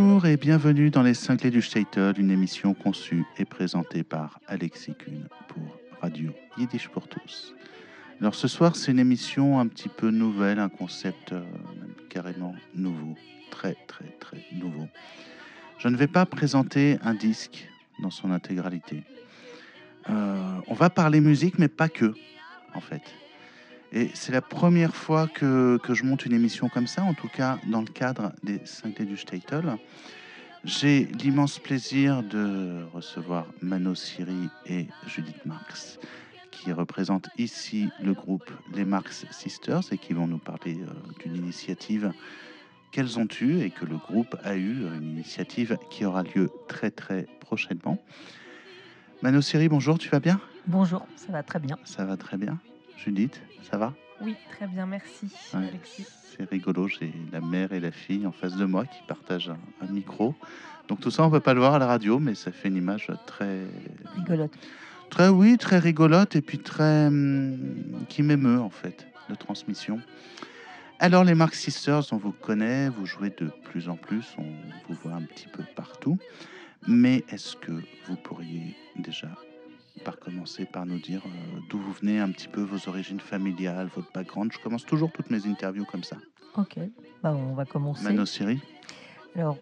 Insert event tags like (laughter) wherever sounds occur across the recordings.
Bonjour et bienvenue dans les cinglés du Statel, une émission conçue et présentée par Alexis Kuhn pour Radio Yiddish pour tous. Alors ce soir, c'est une émission un petit peu nouvelle, un concept euh, carrément nouveau, très très très nouveau. Je ne vais pas présenter un disque dans son intégralité. Euh, on va parler musique, mais pas que, en fait. Et c'est la première fois que, que je monte une émission comme ça, en tout cas dans le cadre des 5 du Statel. J'ai l'immense plaisir de recevoir Mano Siri et Judith Marx, qui représentent ici le groupe Les Marx Sisters et qui vont nous parler euh, d'une initiative qu'elles ont eue et que le groupe a eu, une initiative qui aura lieu très très prochainement. Mano Siri, bonjour, tu vas bien? Bonjour, ça va très bien. Ça va très bien. Judith, ça va? Oui, très bien, merci Ouais. Alexis. C'est rigolo, j'ai la mère et la fille en face de moi qui partagent un, un micro. Donc tout ça, on peut pas le voir à la radio, mais ça fait une image très, Rigolote. très oui, très rigolote et puis très hum, qui m'émeut en fait de transmission. Alors les Marx Sisters, on vous connaît, vous jouez de plus en plus, on vous voit un petit peu partout. Mais est-ce que vous pourriez déjà par commencer par nous dire euh, d'où vous venez un petit peu, vos origines familiales, votre background Je commence toujours toutes mes interviews comme ça. Ok, bah, on va commencer. Mano Siri Alors,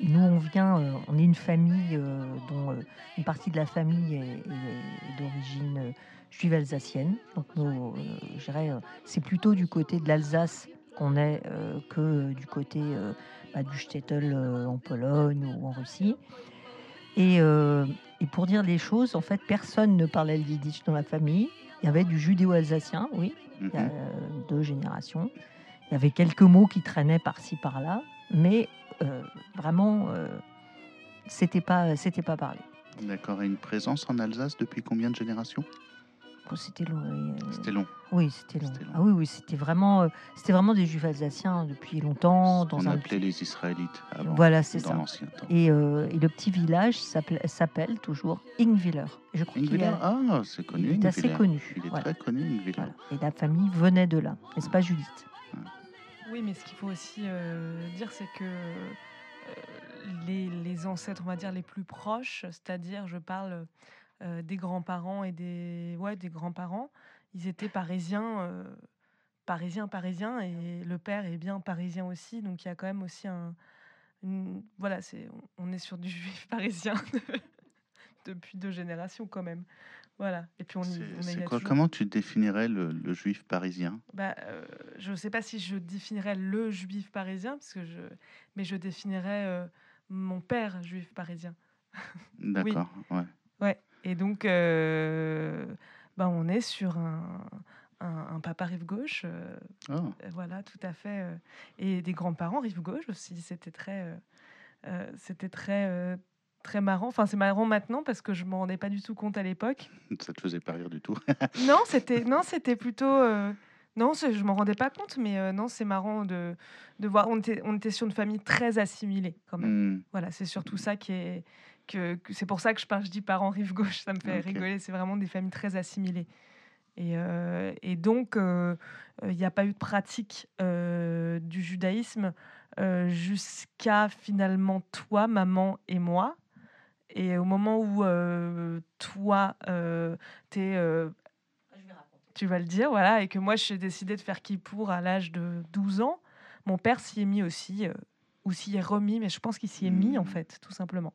nous, on vient, euh, on est une famille euh, dont une partie de la famille est, est- est d'origine juive alsacienne. Donc, nos, euh, je dirais, c'est plutôt du côté de l'Alsace qu'on est que du côté bah, du Stettel en Pologne ou en Russie. Et, euh, et pour dire les choses, en fait, personne ne parlait le yiddish dans la famille. Il y avait du judéo-alsacien, oui, il y a Mhm. euh, deux générations. Il y avait quelques mots qui traînaient par-ci par-là, mais euh, vraiment, euh, c'était pas, c'était pas parlé. D'accord. Et une présence en Alsace depuis combien de générations? C'était long. oui, euh, C'était long. Oui, c'était long. C'était long. Ah oui, oui, c'était vraiment, euh, c'était vraiment des juifs alsaciens depuis longtemps. Dans on un appelait les Israélites avant, Voilà, c'est ça. l'ancien temps. Et, euh, et le petit village s'appelle, toujours Ingwiller. Et Je crois Ingviller est, Ah, c'est connu. il est assez Ingviller. connu. Il est Voilà. très connu, Ingviller. Voilà. Et la famille venait de là, n'est-ce pas, Judith? Oui, mais ce qu'il faut aussi euh, dire, c'est que les, les ancêtres, on va dire, les plus proches, c'est-à-dire, je parle euh, des grands-parents et des, ouais, des grands-parents, ils étaient parisiens, euh, parisiens, parisiens, et le père est bien parisien aussi, donc il y a quand même aussi un... une- voilà, c'est, on est sur du (laughs) juif parisien depuis deux générations quand même. Voilà. Et puis on y, on quoi toujours- Comment tu définirais le, le juif parisien? Bah, euh, je ne sais pas si je définirais le juif parisien, parce que je, mais je définirais euh, mon père juif parisien. (laughs) D'accord. Ouais. Ouais. Et donc, euh, bah, on est sur un, un, un papa rive gauche, euh, Oh, euh, voilà, tout à fait, euh, et des grands-parents rive gauche aussi. C'était très, c'était très, très marrant. Enfin, c'est marrant maintenant parce que je m'en rendais pas du tout compte à l'époque. (laughs) ça te faisait pas rire du tout. (laughs) Non, c'était non, c'était plutôt non, je m'en rendais pas compte, mais euh, non, c'est marrant de, de voir. On était, on était sur une famille très assimilée quand même. Hmm. Voilà, c'est surtout ça qui est que, que- c'est pour ça que je parle, je dis parents rive gauche, ça me fait Ok. rigoler. C'est vraiment des familles très assimilées. Et, euh, et donc, euh, euh, il n'y a pas eu de pratique euh, du judaïsme euh, jusqu'à finalement toi, maman et moi. Et au moment où euh, toi, euh, t'es, euh, tu vas le dire, voilà, et que moi, j'ai décidé de faire Kippour à l'âge de 12 ans, mon père s'y est mis aussi, euh, ou s'y est remis, mais je pense qu'il s'y est mis, en fait, tout simplement.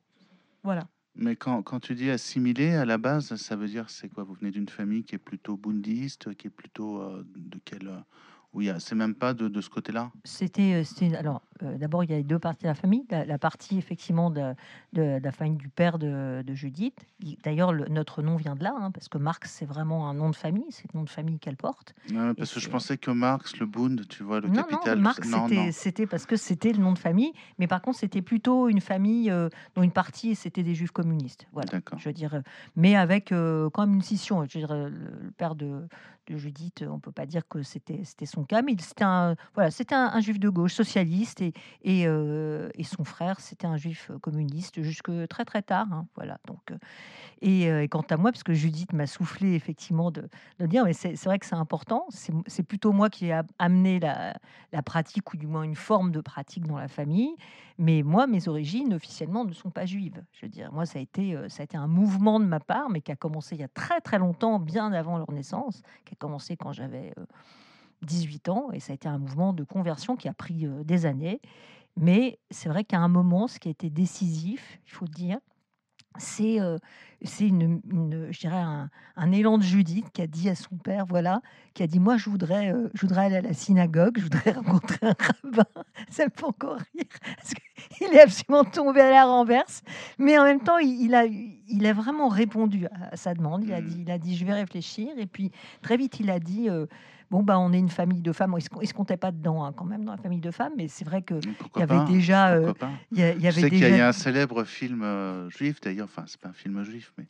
Voilà. Mais quand, quand tu dis assimilé, à la base, ça veut dire c'est quoi? Vous venez d'une famille qui est plutôt bouddhiste, qui est plutôt euh, de quel euh, Oui, c'est même pas de, de ce côté-là. C'était, euh, alors euh, d'abord il y a les deux parties de la famille. La, la partie effectivement de, de- de la famille du père de, Judith. Il- D'ailleurs le- notre nom vient de là, hein, parce que Marx c'est vraiment un nom de famille, c'est le nom de famille qu'elle porte. Ouais, parce que je pensais que Marx, le Bund, tu vois, le non, capital. non, Marx non, c'était, non. parce que c'était le nom de famille, mais par contre c'était plutôt une famille euh, dont une partie c'était des juifs communistes. Voilà. Je veux dire, euh, mais avec euh, quand même une scission. Je veux dire, euh, le, le père de, Judith, euh, on peut pas dire que c'était son son cas, mais c'était un, voilà, un, juif de gauche, socialiste, et, et, euh, son frère, c'était un juif communiste jusque très très tard. Hein, voilà, donc, et, et, quant à moi, parce que Judith m'a soufflé effectivement de, de dire, mais c'est vrai que c'est important, c'est plutôt moi qui ai amené la, la pratique, ou du moins une forme de pratique dans la famille, mais moi, mes origines officiellement ne sont pas juives. Je veux dire, moi, ça a été, ça a été un mouvement de ma part, mais qui a commencé il y a très très longtemps, bien avant leur naissance, qui a commencé quand j'avais 18 ans, et ça a été un mouvement de conversion qui a pris des années. Mais c'est vrai qu'à un moment, ce qui a été décisif, il faut dire, c'est c'est une, je dirais un, un, élan de Judith qui a dit à son père, voilà, qui a dit moi je voudrais, je voudrais aller à la synagogue, je voudrais (laughs) rencontrer un rabbin. Ça me fait encore rire parce qu'il est absolument tombé à la renverse, mais en même temps il, a, il a vraiment répondu à sa demande. Il a mmh. dit, il a dit je vais réfléchir et puis très vite il a dit bon, bah, on est une famille de femmes. Il ne se comptait pas dedans, hein, quand même, dans la famille de femmes, mais c'est vrai qu'il y avait déjà. il y, avait sais qu'il y a un célèbre film euh, juif, d'ailleurs, enfin, c'est pas un film juif, mais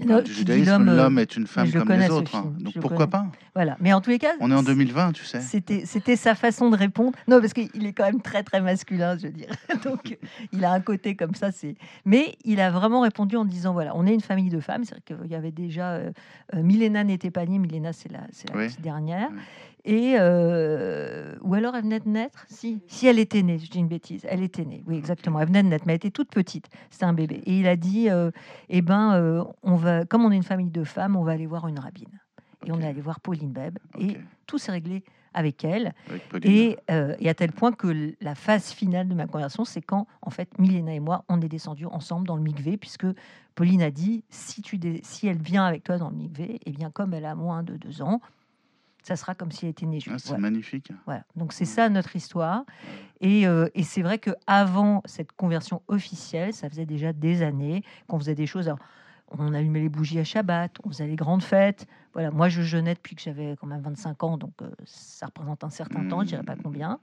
l'homme est une femme comme les autres. Hein. Donc pourquoi pas Voilà. Mais en tous les cas, on est en 2020, tu sais. C'était, c'était sa façon de répondre. Non, parce qu'il est quand même très très masculin, je veux dire. (laughs) Donc il a un côté comme ça. C'est. Mais il a vraiment répondu en disant voilà, on est une famille de femmes. C'est vrai qu'il y avait déjà euh, euh Milena n'était pas née. Milena, c'est la, c'est la petite dernière. Et euh, ou alors elle venait de naître. Si, si elle était née, je dis une bêtise. Elle était née. Oui, exactement. Elle venait de naître, mais elle était toute petite. C'était un bébé. Et il a dit euh, eh ben, euh, on va, comme on est une famille de femmes, on va aller voir une rabbine. Et on est allé voir Pauline Beb. Et tout s'est réglé avec elle. et, et, à tel point que la phase finale de ma conversation, c'est quand, en fait, Milena et moi, on est descendus ensemble dans le mikvé, puisque Pauline a dit si, tu si elle vient avec toi dans le mikvé, et eh bien, comme elle a moins de deux ans, ça sera comme si elle était née juive. Ah, c'est magnifique. Voilà. Donc c'est ça notre histoire. Et, euh, et c'est vrai que avant cette conversion officielle, ça faisait déjà des années qu'on faisait des choses. on allumait les bougies à Shabbat, on faisait les grandes fêtes. Voilà, moi je jeûnais depuis que j'avais quand même 25 ans, donc euh, ça représente un certain temps, je dirais pas mmh. combien.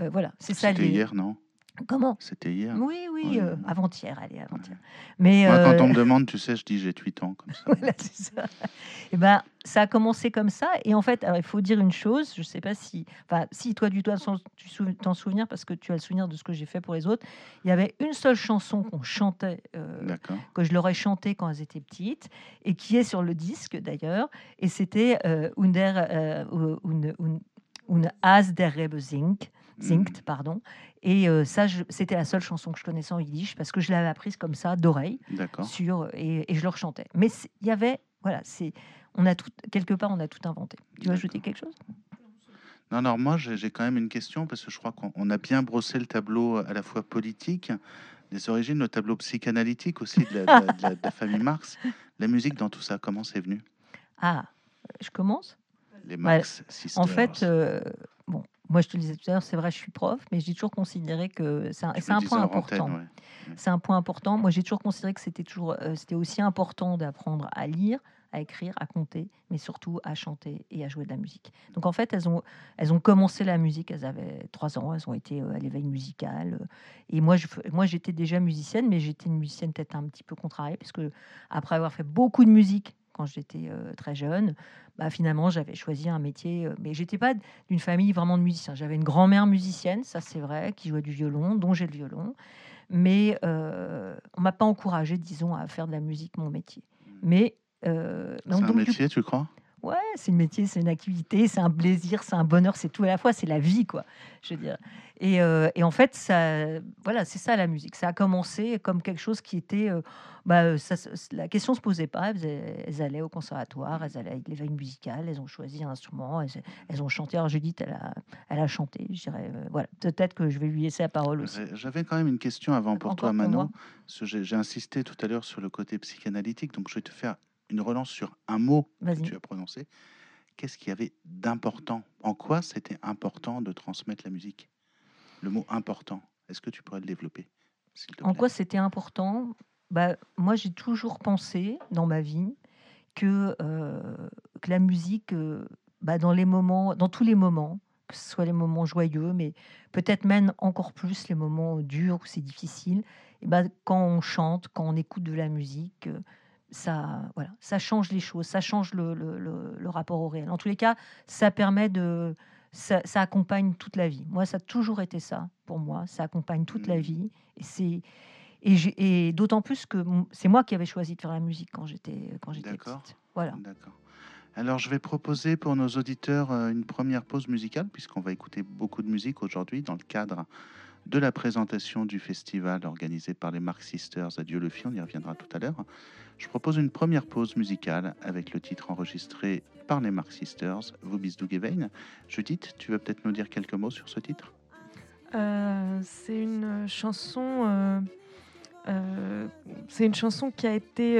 Euh, voilà, c'est ça. C'était hier, non? Comment? C'était hier. Oui, oui, euh, avant-hier, allez, avant-hier. Mais Moi, quand on me demande, tu sais, je dis j'ai 8 ans comme ça. (laughs) voilà, c'est ça. Et eh ben, ça a commencé comme ça. Et en fait, alors, il faut dire une chose, je ne sais pas si, enfin, si toi, du toi, tu t'en souviens parce que tu as le souvenir de ce que j'ai fait pour les autres. Il y avait une seule chanson qu'on chantait, euh, que je leur ai chantée quand elles étaient petites, et qui est sur le disque d'ailleurs. Et c'était euh, Under, euh, un, un, un As der Rebe singt. Zinkt, pardon. Et euh, ça, c'était la seule chanson que je connaissais en yiddish parce que je l'avais apprise comme ça d'oreille, sur et, et, je le rechantais. Mais il y avait, voilà, c'est, on a tout quelque part, on a tout inventé. Tu veux ajouter quelque chose? Non, non, moi j'ai quand même une question parce que je crois qu'on a bien brossé le tableau à la fois politique, des origines, le tableau psychanalytique aussi de la, famille Marx. La musique dans tout ça, comment c'est venu? Ah, je commence? Les Marx En fait, euh, moi, je te le disais tout à l'heure, c'est vrai, je suis prof, mais j'ai toujours considéré que c'est un, point important. C'est un point important. Moi, j'ai toujours considéré que c'était toujours, euh, c'était aussi important d'apprendre à lire, à écrire, à compter, mais surtout à chanter et à jouer de la musique. Donc, en fait, elles ont, elles ont commencé la musique. Elles avaient trois ans. Elles ont été euh, à l'éveil musical. Euh, et moi, je, moi, j'étais déjà musicienne, mais j'étais une musicienne peut-être un petit peu contrariée, puisque après avoir fait beaucoup de musique quand j'étais très jeune, bah, finalement, j'avais choisi un métier. mais j'étais pas d'une famille vraiment de musiciens. J'avais une grand-mère musicienne, ça c'est vrai, qui jouait du violon, dont j'ai le violon. Mais euh, on m'a pas encouragé, disons, à faire de la musique mon métier. Mais c'est un métier, tu crois? Ouais, c'est un métier, c'est une activité, c'est un plaisir, c'est un bonheur, c'est tout à la fois, c'est la vie, quoi. Je veux dire. Et, euh, et en fait, ça, voilà, c'est ça la musique. Ça a commencé comme quelque chose qui était, euh, bah, ça, la question se posait pas. Elles, allaient au conservatoire, elles allaient à l'éveil musical, elles ont choisi un instrument, elles, ont chanté. Alors Judith, elle a, elle a chanté. Je dirais, euh, voilà. Peut-être que je vais lui laisser la parole aussi. J'avais quand même une question avant pour toi, Manon. J'ai insisté tout à l'heure sur le côté psychanalytique, donc je vais te faire une relance sur un mot que tu as prononcé. Qu'est-ce qu'il y avait d'important? En quoi c'était important de transmettre la musique? Le mot important, est-ce que tu pourrais le développer En quoi c'était important? Bah, Moi, j'ai toujours pensé dans ma vie que, euh, que la musique, euh, bah, dans, les moments, dans tous les moments, que ce soit les moments joyeux, mais peut-être même encore plus les moments durs où c'est difficile, et bah, quand on chante, quand on écoute de la musique, euh, ça, voilà, ça change les choses, ça change le, rapport au réel. En tous les cas, ça permet de, ça, ça accompagne toute la vie. Moi, ça a toujours été ça pour moi. Ça accompagne toute la Mhm. vie. Et c'est et, d'autant plus que c'est moi qui avais choisi de faire la musique quand j'étais quand j'étais D'accord. petite. Voilà. D'accord. Alors, je vais proposer pour nos auditeurs euh, une première pause musicale, puisqu'on va écouter beaucoup de musique aujourd'hui dans le cadre de la présentation du festival organisé par les Mark Sisters à Dieu le Fit. On y reviendra tout à l'heure. Je propose une première pause musicale avec le titre enregistré par les Mark Sisters, Vous bis Gewein. Judith, tu veux peut-être nous dire quelques mots sur ce titre? Euh, c'est une chanson. euh, euh, c'est une chanson qui a été.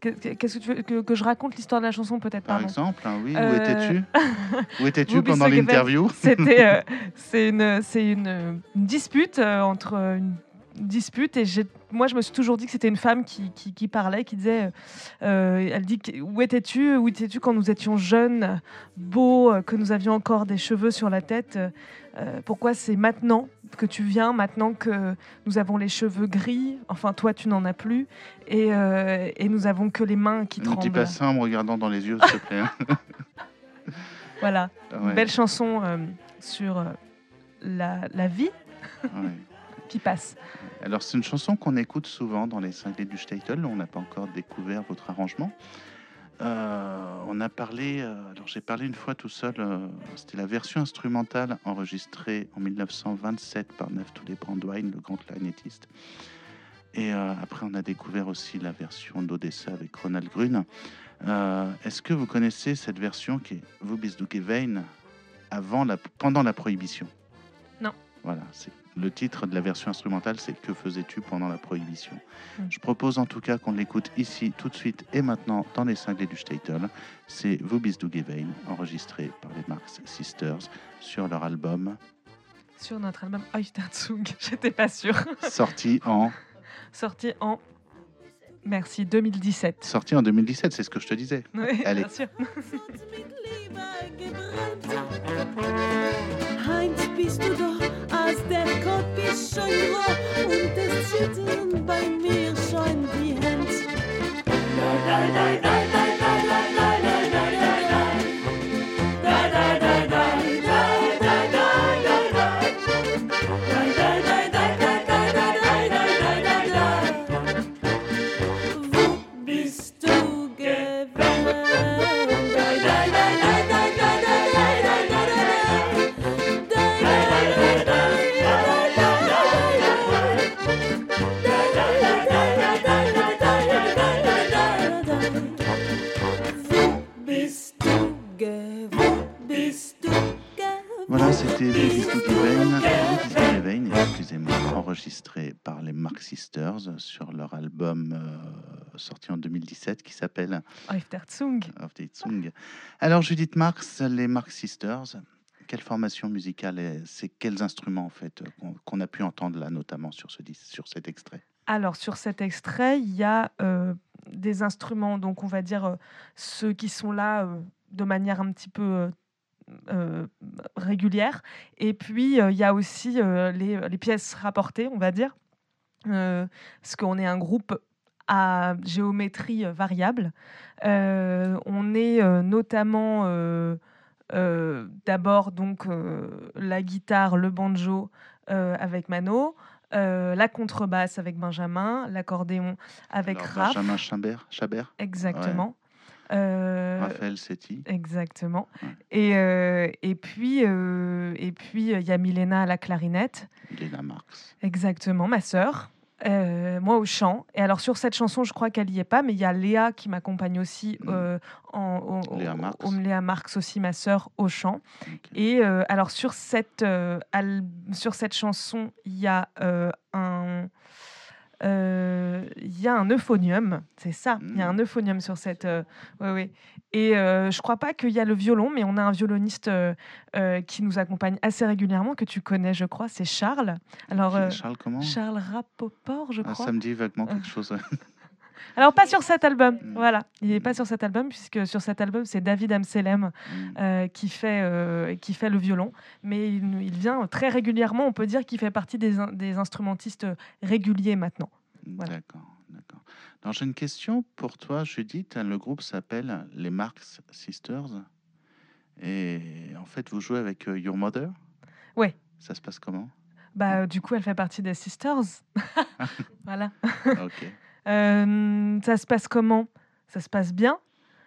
que- que- Qu'est-ce que tu veux que, que je raconte l'histoire de la chanson peut-être Par pardon? exemple, hein, oui, où étais-tu? (laughs) Où étais-tu pendant l'interview? C'était, euh, c'est une, c'est une, une dispute euh, entre une dispute et moi je me suis toujours dit que c'était une femme qui, qui, qui parlait, qui disait, euh, elle dit où étais-tu, où étais-tu quand nous étions jeunes, beaux, que nous avions encore des cheveux sur la tête. euh, pourquoi c'est maintenant que tu viens, maintenant que nous avons les cheveux gris, enfin toi tu n'en as plus, et, euh, et nous avons que les mains qui Ne dis tremblent. pas ça en me regardant dans les yeux, s'il te plaît. hein. (laughs) Voilà, Ouais, une belle chanson sur la, la vie ouais. Qui passe. Alors, c'est une chanson qu'on écoute souvent dans les cinglés du Statel. On n'a pas encore découvert votre arrangement. Euh, on a parlé, euh, alors j'ai parlé une fois tout seul, euh, c'était la version instrumentale enregistrée en 1927 par Neuf Tous les Brandwine, le grand clarinettiste. Et après, on a découvert aussi la version d'Odessa avec Ronald Grune. Euh, Est-ce que vous connaissez cette version qui est Vous bis du Gewein avant la, pendant la prohibition? Non. Voilà, c'est le titre de la version instrumentale, c'est Que faisais-tu pendant la prohibition? Mm. Je propose en tout cas qu'on l'écoute ici, tout de suite et maintenant dans les cinglés du Statel. C'est Vous bis du Gewein, enregistré par les Marx Sisters sur leur album, Sur notre album Euterzug, (laughs) j'étais pas sûre. sorti en, (laughs) Sorti en. Merci, 2017. sorti en 2017, c'est ce que je te disais. Oui, Allez. bien sûr. bist du da, als der Kopf ist schon roh und das zittern bei mir schon die Hände. Nein, nein, nein, nein, nein, nein. Album euh, sorti en 2017 qui s'appelle. Auf Zunge. Alors, Judith Marx, les Marx Sisters, quelle formation musicale et c'est quels instruments en fait qu'on qu'on a pu entendre là, notamment sur, ce, sur cet extrait? Alors, sur cet extrait, il y a euh, des instruments, donc on va dire euh, ceux qui sont là euh, de manière un petit peu euh, euh, régulière. Et puis, euh, il y a aussi euh, les, les pièces rapportées, on va dire, euh, parce qu'on est un groupe à géométrie euh, variable. Euh, on est euh, notamment euh, euh, d'abord donc euh, la guitare, le banjo euh, avec Mano, euh, la contrebasse avec Benjamin, l'accordéon avec Alors, Raph. Benjamin Chabert, Chabert Exactement. Euh, Raphaël Setti. Exactement. Ouais. Et, euh, et puis, euh, et puis il y a Milena à la clarinette. Léna Marx. Exactement, ma sœur. Moi au chant. Et alors sur cette chanson, je crois qu'elle y est pas, mais il y a Léa qui m'accompagne aussi Mm. euh, en, au, Léa Marx. au- Léa Marx aussi, ma sœur au chant. Et alors sur cette, al- sur cette chanson, il y a un il y a un euphonium, c'est ça. Il y a un Mm. euphonium sur cette. euh, ouais, ouais. Et euh, je crois pas qu'il y a le violon, mais on a un violoniste euh, euh, qui nous accompagne assez régulièrement que tu connais, je crois. C'est Charles. Alors euh, Charles comment? Charles Rapoport, je Ah, crois. Ça me dit vaguement quelque chose. Alors pas sur cet album. Mm. Voilà, il n'est pas Mm. sur cet album puisque sur cet album c'est David Amselem Mm. euh, qui, fait, euh, qui fait le violon. Mais il, il vient très régulièrement, on peut dire qu'il fait partie des, des instrumentistes réguliers maintenant. Voilà. D'accord, d'accord. Alors j'ai une question pour toi, Judith. Le groupe s'appelle les Marx Sisters. Et en fait, vous jouez avec euh, Your Mother? Ouais. Ça se passe comment? Bah, du coup, elle fait partie des Sisters. (laughs) (laughs) voilà. Ok. Euh, ça se passe comment? Ça se passe bien?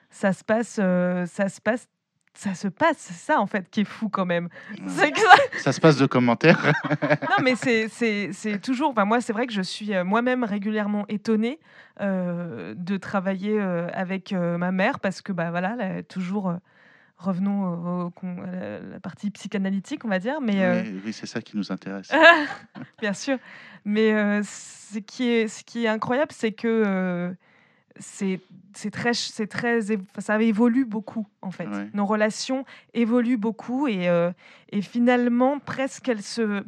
Ça se passe, euh, ça se passe, ça se passe. C'est ça en fait qui est fou quand même. C'est que ça- (laughs) Ça se passe de commentaires. (laughs) non, mais c'est- c'est c'est toujours. Enfin, moi, c'est vrai que je suis euh, moi-même régulièrement étonnée euh, de travailler euh, avec euh, ma mère parce que, bah voilà, elle est toujours. Euh, revenons au- à la, partie psychanalytique, on va dire. Mais euh, Oui, oui, c'est ça qui nous intéresse. (laughs) Bien sûr. Mais euh, ce, qui est, ce qui est incroyable, c'est que euh, c'est très, très, ça évolue beaucoup en fait. Ouais. Nos relations évoluent beaucoup et, euh, et finalement presque elles se,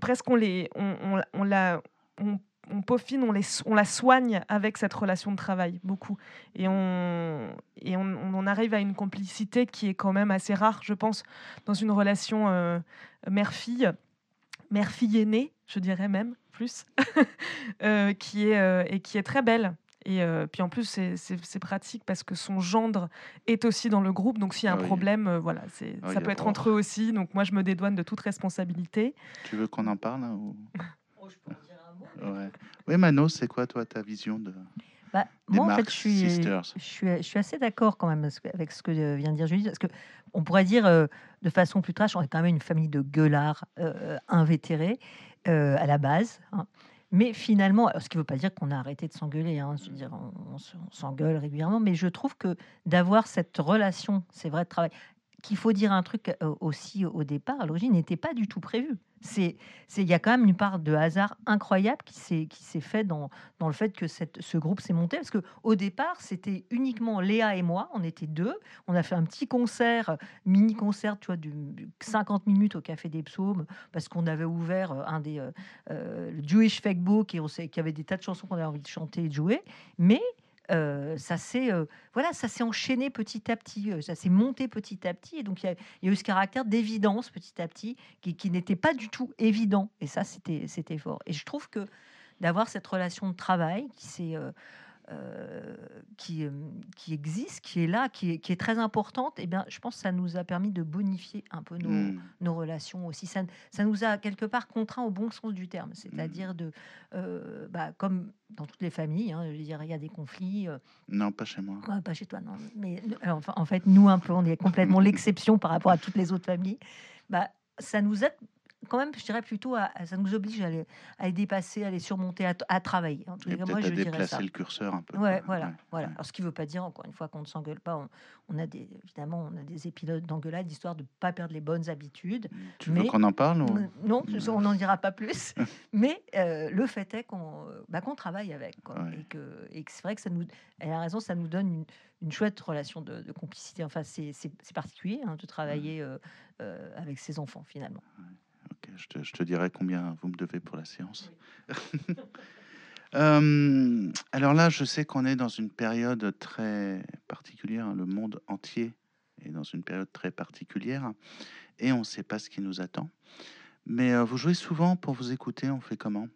presque on les, on, on, on la, on, on peaufine, on, les, on la soigne avec cette relation de travail beaucoup et on et on, on en arrive à une complicité qui est quand même assez rare, je pense, dans une relation euh, mère-fille, mère-fille aînée, je dirais même plus, (laughs) euh, qui est euh, et qui est très belle. Et euh, puis en plus, c'est- pratique parce que son gendre est aussi dans le groupe. Donc s'il y a un Ah oui. problème, euh, voilà, c'est Ah, ça peut être entre eux aussi. Donc moi, je me dédouane de toute responsabilité. Tu veux qu'on en parle là, ou... Oh, je peux ouais. Oui, Mano, c'est quoi toi ta vision de Bah, des moi, en fait, je suis, Sisters? je suis, je suis assez d'accord quand même avec ce que euh, vient de dire Julie, parce que on pourrait dire euh, de façon plus trash, on est quand même une famille de gueulards euh, invétérés euh, à la base. hein. Mais finalement, ce qui ne veut pas dire qu'on a arrêté de s'engueuler, hein, je veux dire, on, on se- on s'engueule régulièrement, mais je trouve que d'avoir cette relation, c'est vrai, de travail, qu'il faut dire un truc aussi au départ, à l'origine, n'était pas du tout prévu. C'est, il y a quand même une part de hasard incroyable qui s'est, qui s'est fait dans, dans le fait que ce groupe s'est monté. Parce que au départ, c'était uniquement Léa et moi. On était deux. On a fait un petit concert, mini concert, tu vois, de 50 minutes au Café des Psaumes, parce qu'on avait ouvert euh, un des euh, euh, le Jewish Fake Book et on sait qu'il y avait des tas de chansons qu'on avait envie de chanter et de jouer. Mais euh, ça s'est euh, voilà, ça s'est enchaîné petit à petit, euh, ça s'est monté petit à petit, et donc il y, a- eu ce caractère d'évidence petit à petit qui, qui n'était pas du tout évident, et ça c'était c'était fort. Et je trouve que d'avoir cette relation de travail qui s'est euh, qui, euh, qui existe, qui est là, qui est, qui est très importante, et bien, je pense que ça nous a permis de bonifier un peu nos, Hmm. nos relations aussi. Ça, ça nous a quelque part contraints au bon sens du terme, c'est-à-dire de, euh, bah, comme dans toutes les familles, hein, je veux dire, il y a des conflits. euh, Non, pas chez moi. Ouais, pas chez toi, non. Mais enfin, en fait, nous, un peu, on est complètement (laughs) l'exception par rapport à toutes les autres familles. Bah, ça nous aide quand même, je dirais plutôt, à, à- ça nous oblige à les, à les dépasser, à les surmonter, à, à travailler. En les cas, moi, à je dirais ça. le curseur un peu. Ouais, voilà, Ouais, voilà. Alors, ce qui ne veut pas dire, encore une fois, qu'on ne s'engueule pas. On, on a des, évidemment, on a des épisodes d'engueulade, histoire de ne pas perdre les bonnes habitudes. Tu veux Mais- qu'on en parle ou- Non, Non. on n'en dira pas plus. (laughs) Mais euh, le fait est qu'on bah, travaille avec. quoi. Ouais. Et que, et que c'est vrai que ça nous. Elle a raison, ça nous donne une, une chouette relation de, de complicité. Enfin, c'est particulier hein, de travailler euh, euh, avec ses enfants, finalement. Ok, je, te, je te dirai combien vous me devez pour la séance. (laughs) Euh, alors là, je sais qu'on est dans une période très particulière. hein, Le monde entier est dans une période très particulière et on ne sait pas ce qui nous attend. Mais euh, vous jouez souvent pour vous écouter. On fait comment?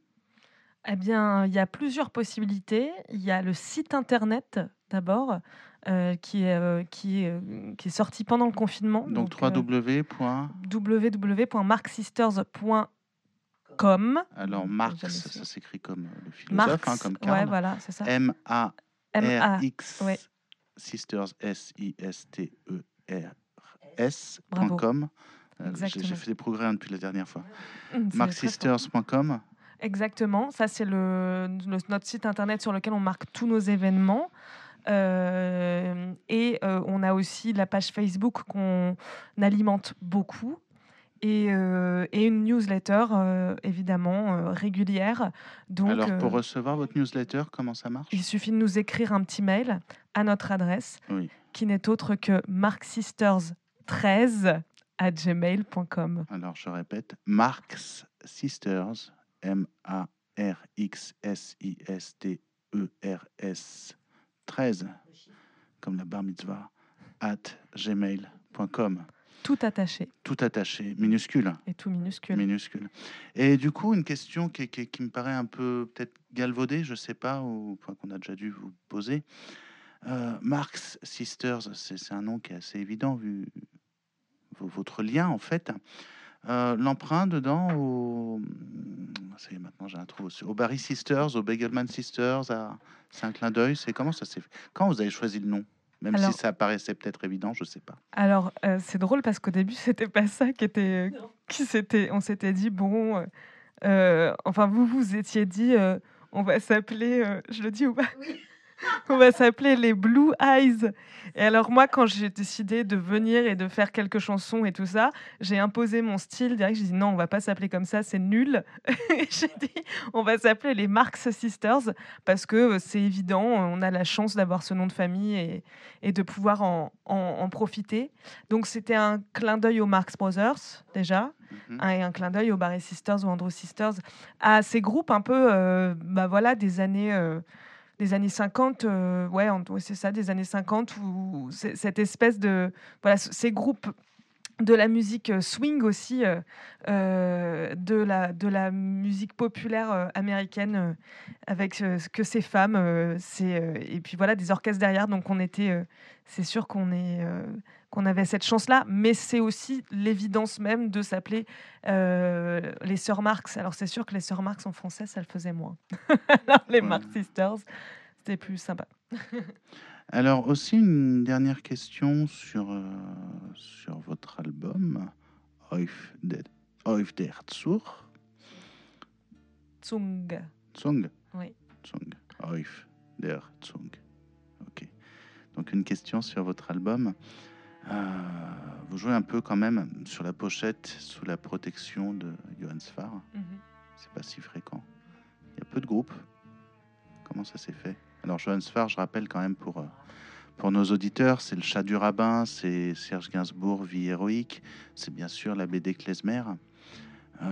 Eh bien, il y a plusieurs possibilités. Il y a le site internet d'abord, euh, qui, est, euh, qui, est, euh, qui est sorti pendant le confinement. Donc, 3W. point- www.marksisters.com. Alors Marx, ça s'écrit comme le philosophe, Marx, hein, comme ouais, Karl. voilà, c'est ça. M A M-A. R X ouais. Sisters S I S T R S Bravo. .com. Euh, J'ai fait des progrès hein, depuis la dernière fois. Mmh, Exactement, ça c'est le, le- notre site internet sur lequel on marque tous nos événements. Euh, et euh, on a aussi la page Facebook qu'on alimente beaucoup. Et, euh, et une newsletter, évidemment, régulière. Donc, Alors pour recevoir votre newsletter, comment ça marche? il suffit de nous écrire un petit mail à notre adresse, Oui. qui n'est autre que marksisters13 à gmail.com. Alors je répète, Marx Sisters, M A R X S I S T E R S 13 comme la bar mitzvah at gmail.com. Tout attaché Tout attaché, minuscule. et tout minuscule. minuscule. Et du coup, une question qui, qui- qui me paraît un peu peut-être galvaudée, je sais pas, ou enfin, qu'on a déjà dû vous poser. Euh, Marx Sisters, c'est un nom qui est assez évident vu votre lien en fait. Euh, L'emprunt dedans au. Ça y est, maintenant j'ai un trou. Au Barry Sisters, au Bagelman Sisters, à- c'est un clin d'œil. C'est comment ça s'est fait? Quand vous avez choisi le nom? Même Alors- si ça paraissait peut-être évident, je sais pas. Alors, euh, c'est drôle parce qu'au début, (laughs) c'était pas ça qui était. Qui s'était, on s'était dit, bon. euh, euh, enfin, vous vous étiez dit, euh, on va s'appeler. euh, je le dis ou pas? On va s'appeler les Blue Eyes. Et alors, moi, quand j'ai décidé de venir et de faire quelques chansons et tout ça, j'ai imposé mon style direct. J'ai dit, non, on va pas s'appeler comme ça, c'est nul. (laughs) J'ai dit, on va s'appeler les Marx Sisters parce que euh, c'est évident, on a la chance d'avoir ce nom de famille et, et de pouvoir en, en- en profiter. Donc c'était un clin d'œil aux Marx Brothers déjà, Mhm. un, et un clin d'œil aux Barry Sisters ou Andrew Sisters, à ces groupes un peu, euh, bah voilà, des années. euh, des années 50, euh, ouais, ouais, c'est ça, des années 50, où cette espèce de. Voilà, ces groupes de la musique euh, swing aussi, euh, euh, de, la, de la musique populaire américaine, avec euh, que ces femmes, c'est, et puis voilà, des orchestres derrière, donc on était. c'est sûr qu'on est. qu'on avait cette chance-là, mais c'est aussi l'évidence même de s'appeler euh, les Sœurs Marx. Alors c'est sûr que les Sœurs Marx en français, ça le faisait moins. (laughs) Alors les Ouais. Marx Sisters, c'était plus sympa. (laughs) Alors aussi une dernière question sur, euh, sur votre album Auf der, Auf der Zur. Tsung. Zung Oui. Zung. Auf der Zung. Ok. Donc une question sur votre album. Euh, vous jouez un peu quand même sur la pochette sous la protection de Johann Sfar. Mhm. C'est pas si fréquent. Il y a peu de groupes. Comment ça s'est fait? Alors Johann Sfar, je rappelle quand même pour, euh, pour nos auditeurs, c'est le chat du rabbin, c'est Serge Gainsbourg, Vie héroïque, c'est bien sûr la BD Klezmer. Euh,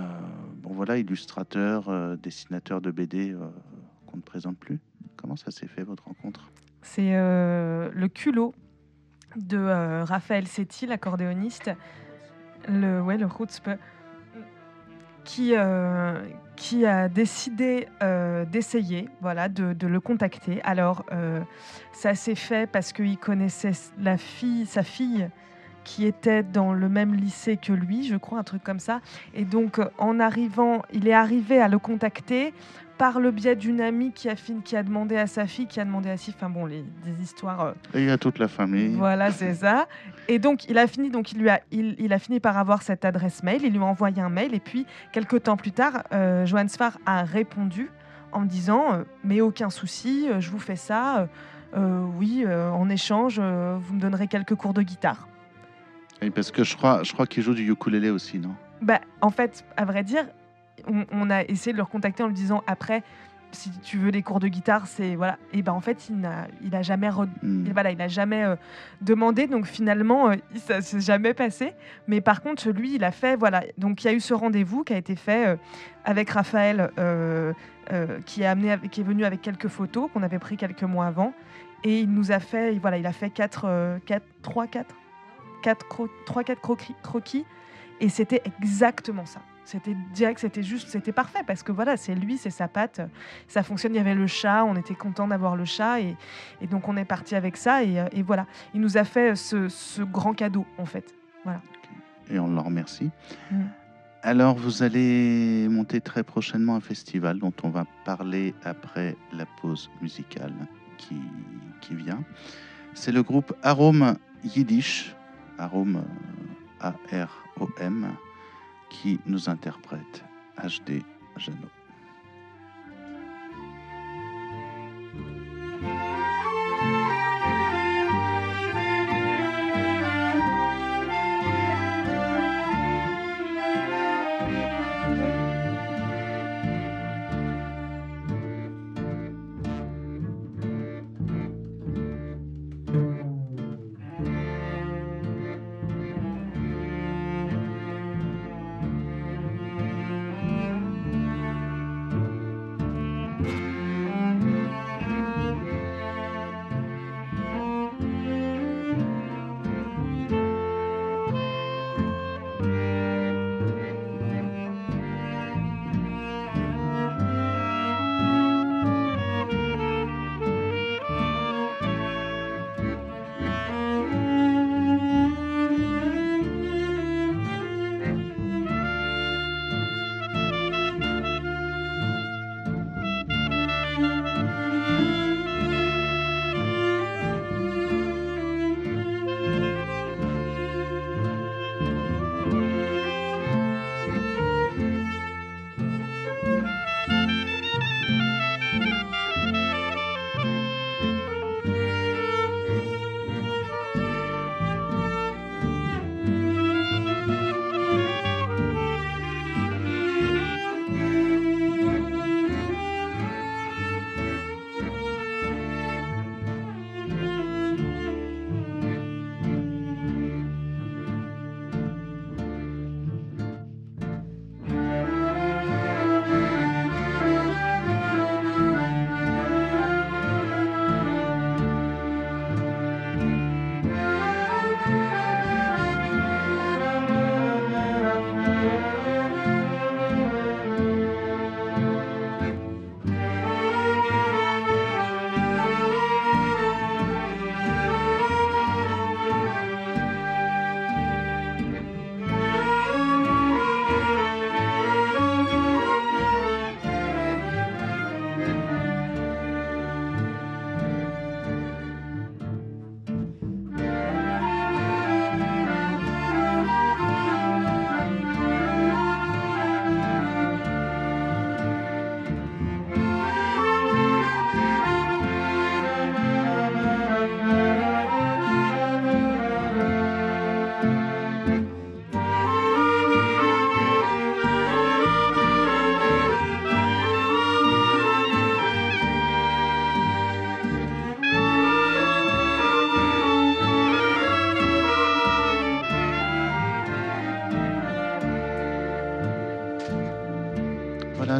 bon voilà, illustrateur, euh, dessinateur de BD qu'on ne présente plus. Comment ça s'est fait votre rencontre? C'est le culot de Raphaël Setti, l'accordéoniste, le, ouais, le qui, euh, qui a décidé euh, d'essayer, voilà, de, le contacter. Alors, euh, ça s'est fait parce qu'il connaissait sa fille, qui était dans le même lycée que lui, je crois, un truc comme ça. Et donc, en arrivant, il est arrivé à le contacter par le biais d'une amie qui a, qui a demandé à sa fille, qui a demandé à fille, enfin bon, les, des histoires euh, Et a toute la famille. voilà, c'est ça. Et donc, il a fini, donc il lui a, il, il a fini par avoir cette adresse mail. Il lui a envoyé un mail. Et puis, quelques temps plus tard, euh, Johann Sfar a répondu en me disant euh, Mais aucun souci, euh, je vous fais ça. Oui, en échange, vous me donnerez quelques cours de guitare. Et parce que je crois, je crois qu'il joue du ukulélé aussi, non? Bah, en fait, à vrai dire, on, on a essayé de le recontacter en lui disant après, si tu veux des cours de guitare, c'est voilà. Et ben en fait, il n'a, il a jamais re- Hmm. Voilà, il jamais euh, demandé, donc finalement, euh, ça s'est jamais passé. Mais par contre, lui, il a fait, voilà. Donc il y a eu ce rendez-vous qui a été fait euh, avec Raphaël, euh, qui, est amené, qui est venu avec quelques photos qu'on avait pris quelques mois avant. Et il nous a fait, voilà, il a fait 4, 4 3, 4, 4, 3, 4 croquis, croquis. Et c'était exactement ça. C'était direct, c'était juste, c'était parfait parce que voilà, c'est lui, c'est sa patte, ça fonctionne. Il y avait le chat, on était content d'avoir le chat et, et donc on est parti avec ça et, euh, et voilà. Il nous a fait ce, ce grand cadeau en fait. Et on l'en remercie. Mm. Alors, vous allez monter très prochainement un festival dont on va parler après la pause musicale qui, qui vient. C'est le groupe Arome Yiddish, Arome euh, A-R-O-M, qui nous interprète HD Jeannot.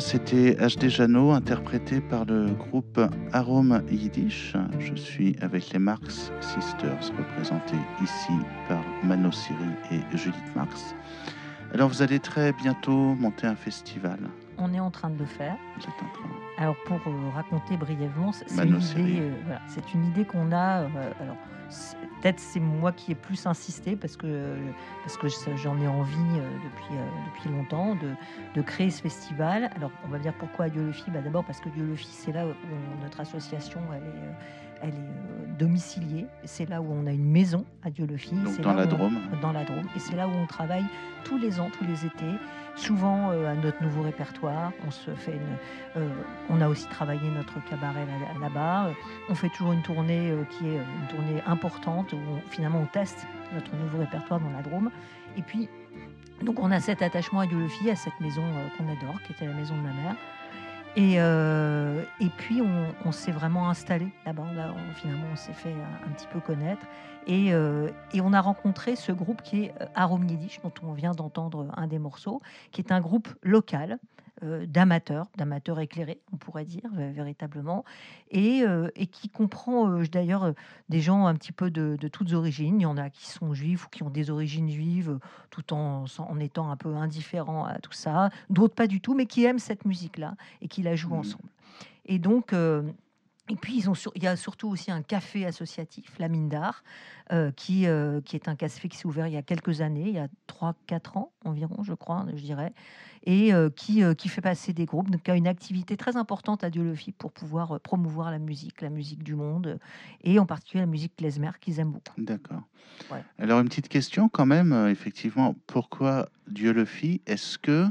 C'était HD Jeannot, interprété par le groupe Arome Yiddish. Je suis avec les Marx Sisters, représentés ici par Mano Siri et Judith Marx. Alors, vous allez très bientôt monter un festival. On est en train de le faire. Vous êtes en train. Alors pour euh, raconter brièvement, c'est une euh, voilà, une idée qu'on a. euh, alors peut-être c'est moi qui ai plus insisté parce que parce que j'en ai envie euh, depuis euh, depuis longtemps de, de créer ce festival. Alors on va dire pourquoi Dieu le bah, D'abord parce que Dieu le c'est là où notre association elle est euh, elle est domiciliée. C'est là où on a une maison à Dieu le dans là la on- Drôme. dans la Drôme. Et c'est là où on travaille tous les ans, tous les étés, souvent euh, à notre nouveau répertoire. On se fait euh, on a aussi travaillé notre cabaret là- là-bas. On fait toujours une tournée euh, qui est une tournée importante où finalement on teste notre nouveau répertoire dans la Drôme. Et puis donc on a cet attachement à Dieu à cette maison qu'on adore, qui était la maison de ma mère. Et, euh, et puis on, s'est vraiment installé là-bas. Là, on- finalement, on s'est fait un, un petit peu connaître. Et, euh, et on a rencontré ce groupe qui est euh, Arom Yiddish, dont on vient d'entendre un des morceaux, qui est un groupe local euh, d'amateurs, d'amateurs éclairés, on pourrait dire véritablement, et, euh, et qui comprend euh, d'ailleurs euh, des gens un petit peu de, de toutes origines. Il y en a qui sont juifs ou qui ont des origines juives, tout en, en étant un peu indifférents à tout ça. D'autres pas du tout, mais qui aiment cette musique-là et qui la jouent Mhm. ensemble. Et donc, euh, et puis ils ont sur- il y a surtout aussi un café associatif, la Mine d'Art, euh, qui, euh, qui est un café qui s'est ouvert il y a quelques années, il y a 3-4 ans environ, je crois, je dirais, et euh, qui, qui fait passer des groupes, donc qui a une activité très importante à Dieu le pour pouvoir promouvoir la musique, la musique du monde, et en particulier la musique klezmer qu'ils aiment beaucoup. D'accord. Alors, une petite question quand même, effectivement, pourquoi Dieu le fit Est-ce que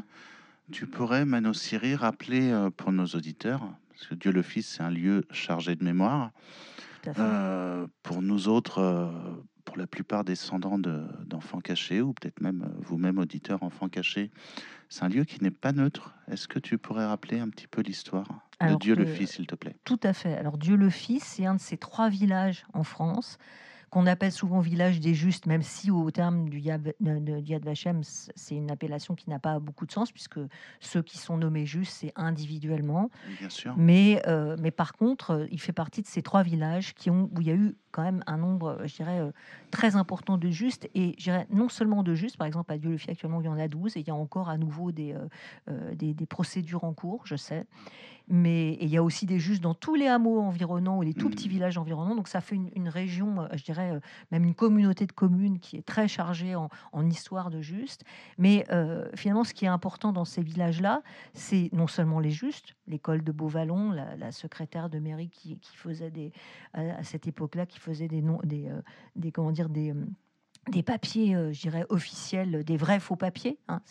tu pourrais, Mano Siri, rappeler pour nos auditeurs, parce que Dieu le Fils, c'est un lieu chargé de mémoire, euh, pour nous autres, euh, pour la plupart descendants de- d'enfants cachés, ou peut-être même euh, vous-même, auditeurs, enfants cachés, c'est un lieu qui n'est pas neutre. Est-ce que tu pourrais rappeler un petit peu l'histoire de Dieu le Fils, s'il te plaît? Tout à fait. Alors Dieu le Fils, c'est un de ces trois villages en France qu'on appelle souvent village des justes, même si au terme du Yad, Yad Vashem, c'est une appellation qui n'a pas beaucoup de sens, puisque ceux qui sont nommés justes, c'est individuellement. Bien sûr. Mais, euh, mais par contre, euh, il fait partie de ces trois villages qui ont, où il y a eu quand même un nombre, euh, je dirais, très important de justes. Et je dirais non seulement de justes, par exemple, à Dieu le Fils, actuellement, il y en a 12, et il y a encore à nouveau des, euh, des, des procédures en cours, je sais. Mais il y a aussi des justes dans tous les hameaux environnants ou les tout Mhm. petits villages environnants. Donc ça fait une, une région, euh, je dirais, euh, même une communauté de communes qui est très chargée en, en histoire de justes. Mais euh, finalement, ce qui est important dans ces villages-là, c'est non seulement les justes, l'école de Beauvallon, la, la secrétaire de mairie qui, qui faisait des, à, cette époque-là, qui faisait des noms, des, euh, des comment dire, des des papiers, euh, je dirais, officiels, des vrais faux papiers. hein,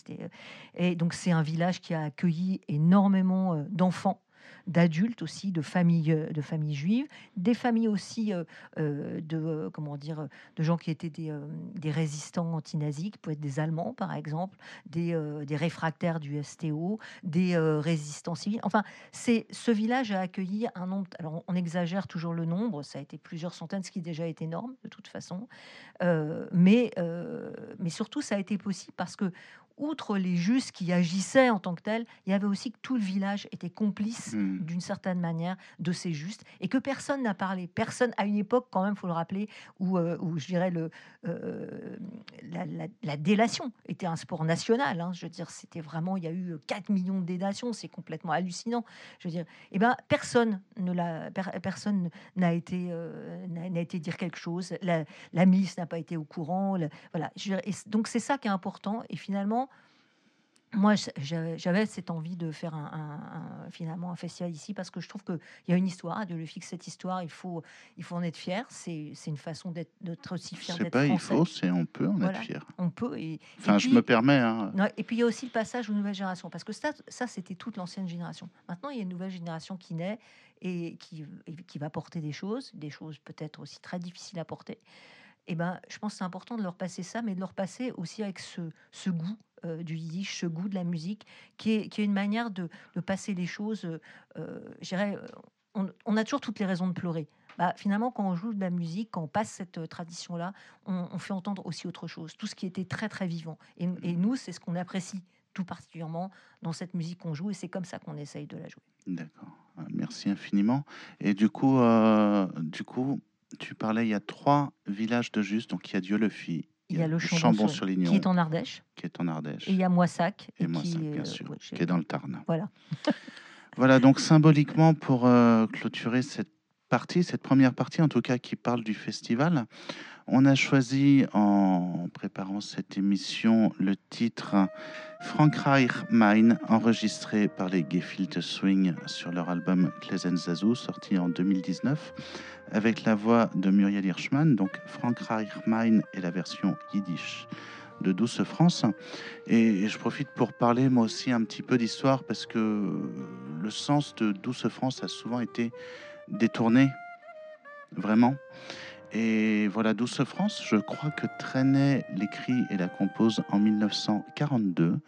et donc, c'est un village qui a accueilli énormément euh, d'enfants, d'adultes aussi, de familles, euh, de familles juives, des familles aussi euh, euh, de, comment dire, de gens qui étaient des, des résistants anti-nazis, qui pouvaient être des Allemands, par exemple, des, des réfractaires du STO, des résistants civils. Enfin, c'est ce village a accueilli un nombre. Alors, on exagère toujours le nombre. Ça a été plusieurs centaines, ce qui déjà est énorme de toute façon. Mais, mais surtout, ça a été possible parce que, outre les justes qui agissaient en tant que tels, il y avait aussi que tout le village était complice Hmm. d'une certaine manière de ces justes et que personne n'a parlé. Personne, à une époque, quand même, faut le rappeler, où, euh, où je dirais le, euh, la, la- la délation était un sport national. hein. je veux dire, c'était vraiment, il y a eu 4 millions de délations, c'est complètement hallucinant. Je veux dire, eh ben, personne ne l'a, per- personne n'a été, euh, n'a été dire quelque chose. La, la milice n'a pas été au courant. le- voilà. Je veux dire, et c- donc c'est ça qui est important. Et finalement, moi, j'avais cette envie de faire un, un- un- finalement un festival ici parce que je trouve qu'il y a une histoire. Dieu le fixe cette histoire. Il faut, il faut en être fier. C'est une façon d'être aussi fier C'est d'être pas il faut, c'est on peut en Voilà. être fier. On peut. Et, et Enfin, je me permets. Hein. et puis il y a aussi le passage aux nouvelles générations, parce que ça, ça c'était toute l'ancienne génération. Maintenant, il y a une nouvelle génération qui naît et qui, et qui va porter des choses, des choses peut-être aussi très difficiles à porter. Et ben, je pense que c'est important de leur passer ça, mais de leur passer aussi avec ce, ce goût euh, du yiddish, ce goût de la musique, qui est, qui est une manière de, de passer les choses. euh, euh, on, on a toujours toutes les raisons de pleurer. Bah, finalement, quand on joue de la musique, quand on passe cette euh, tradition-là, on, on fait entendre aussi autre chose, tout ce qui était très très vivant. Et, et nous, c'est ce qu'on apprécie tout particulièrement dans cette musique qu'on joue, et c'est comme ça qu'on essaye de la jouer. D'accord. Euh, Merci infiniment. Et du coup, du coup, tu parlais, il y a trois villages de Juste. Donc, il y a Dieu-le-Fit, Il y a le Chambon, sur- Chambon-sur-Lignon, qui est en Ardèche, qui est en Ardèche, et il y a Moissac, et qui Moissac, est, bien euh, sûr, ouais, qui j'ai- est dans le Tarn. Voilà. (laughs) Voilà, donc symboliquement, pour euh, clôturer cette partie, cette première partie en tout cas qui parle du festival, on a choisi en préparant cette émission le titre Frankreich Mein, enregistré par les Gefilte Swing sur leur album Zazu, sorti en 2019, avec la voix de Muriel Hirschman. Donc Frankreich Mein est la version yiddish de Douce France. Et je profite pour parler moi aussi un petit peu d'histoire parce que le sens de Douce France a souvent été détourné, vraiment. Et voilà, Douce France, je crois que Trenet l'écrit et la compose en 1942.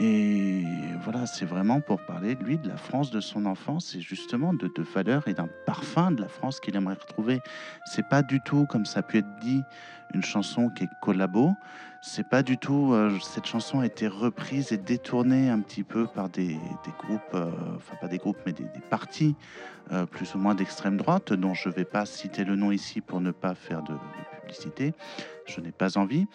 Et voilà, c'est vraiment pour parler, lui, de la France de son enfance et justement de, de valeurs et d'un parfum de la France qu'il aimerait retrouver. C'est pas du tout, comme ça a pu être dit, une chanson qui est collabo. C'est pas du tout. euh, cette chanson a été reprise et détournée un petit peu par des, groupes, euh, enfin pas des groupes, mais des, des partis euh, plus ou moins d'extrême droite, dont je vais pas citer le nom ici pour ne pas faire de, publicité. Je n'ai pas envie.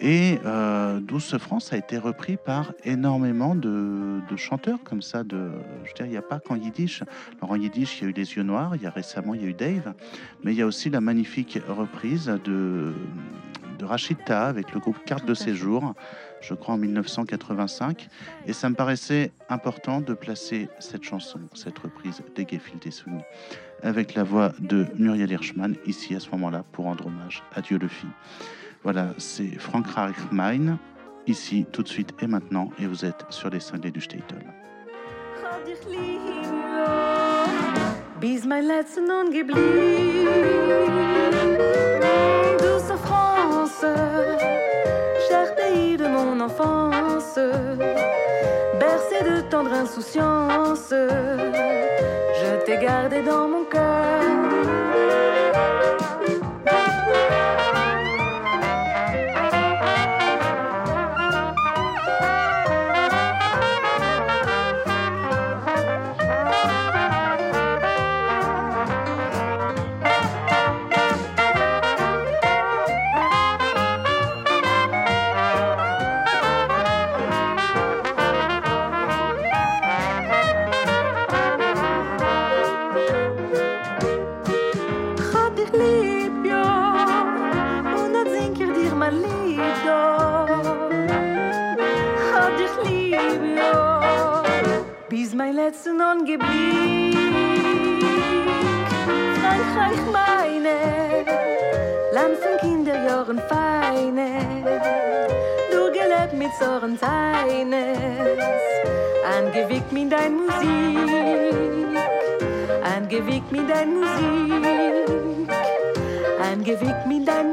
Et euh, Douce France a été repris par énormément de, chanteurs comme ça. De, je veux dire, il n'y a pas qu'en yiddish. Alors en yiddish, il y a eu Les Yeux Noirs. Il y a récemment, il y a eu Dave. Mais il y a aussi la magnifique reprise de, de avec le groupe Carte de séjour, je crois en 1985. Et ça me paraissait important de placer cette chanson, cette reprise des Gefilte Swing, avec la voix de Muriel Hirschman, ici à ce moment-là, pour rendre hommage à Dieu le Fit. Voilà, c'est Frank Reichmein, ici, tout de suite et maintenant, et vous êtes sur les cinglés du Statel. Bis mein letzten Nun geblieben. Douce France, enfance, bercé de tendre insouciance, je t'ai gardé dans mon cœur. Mit dein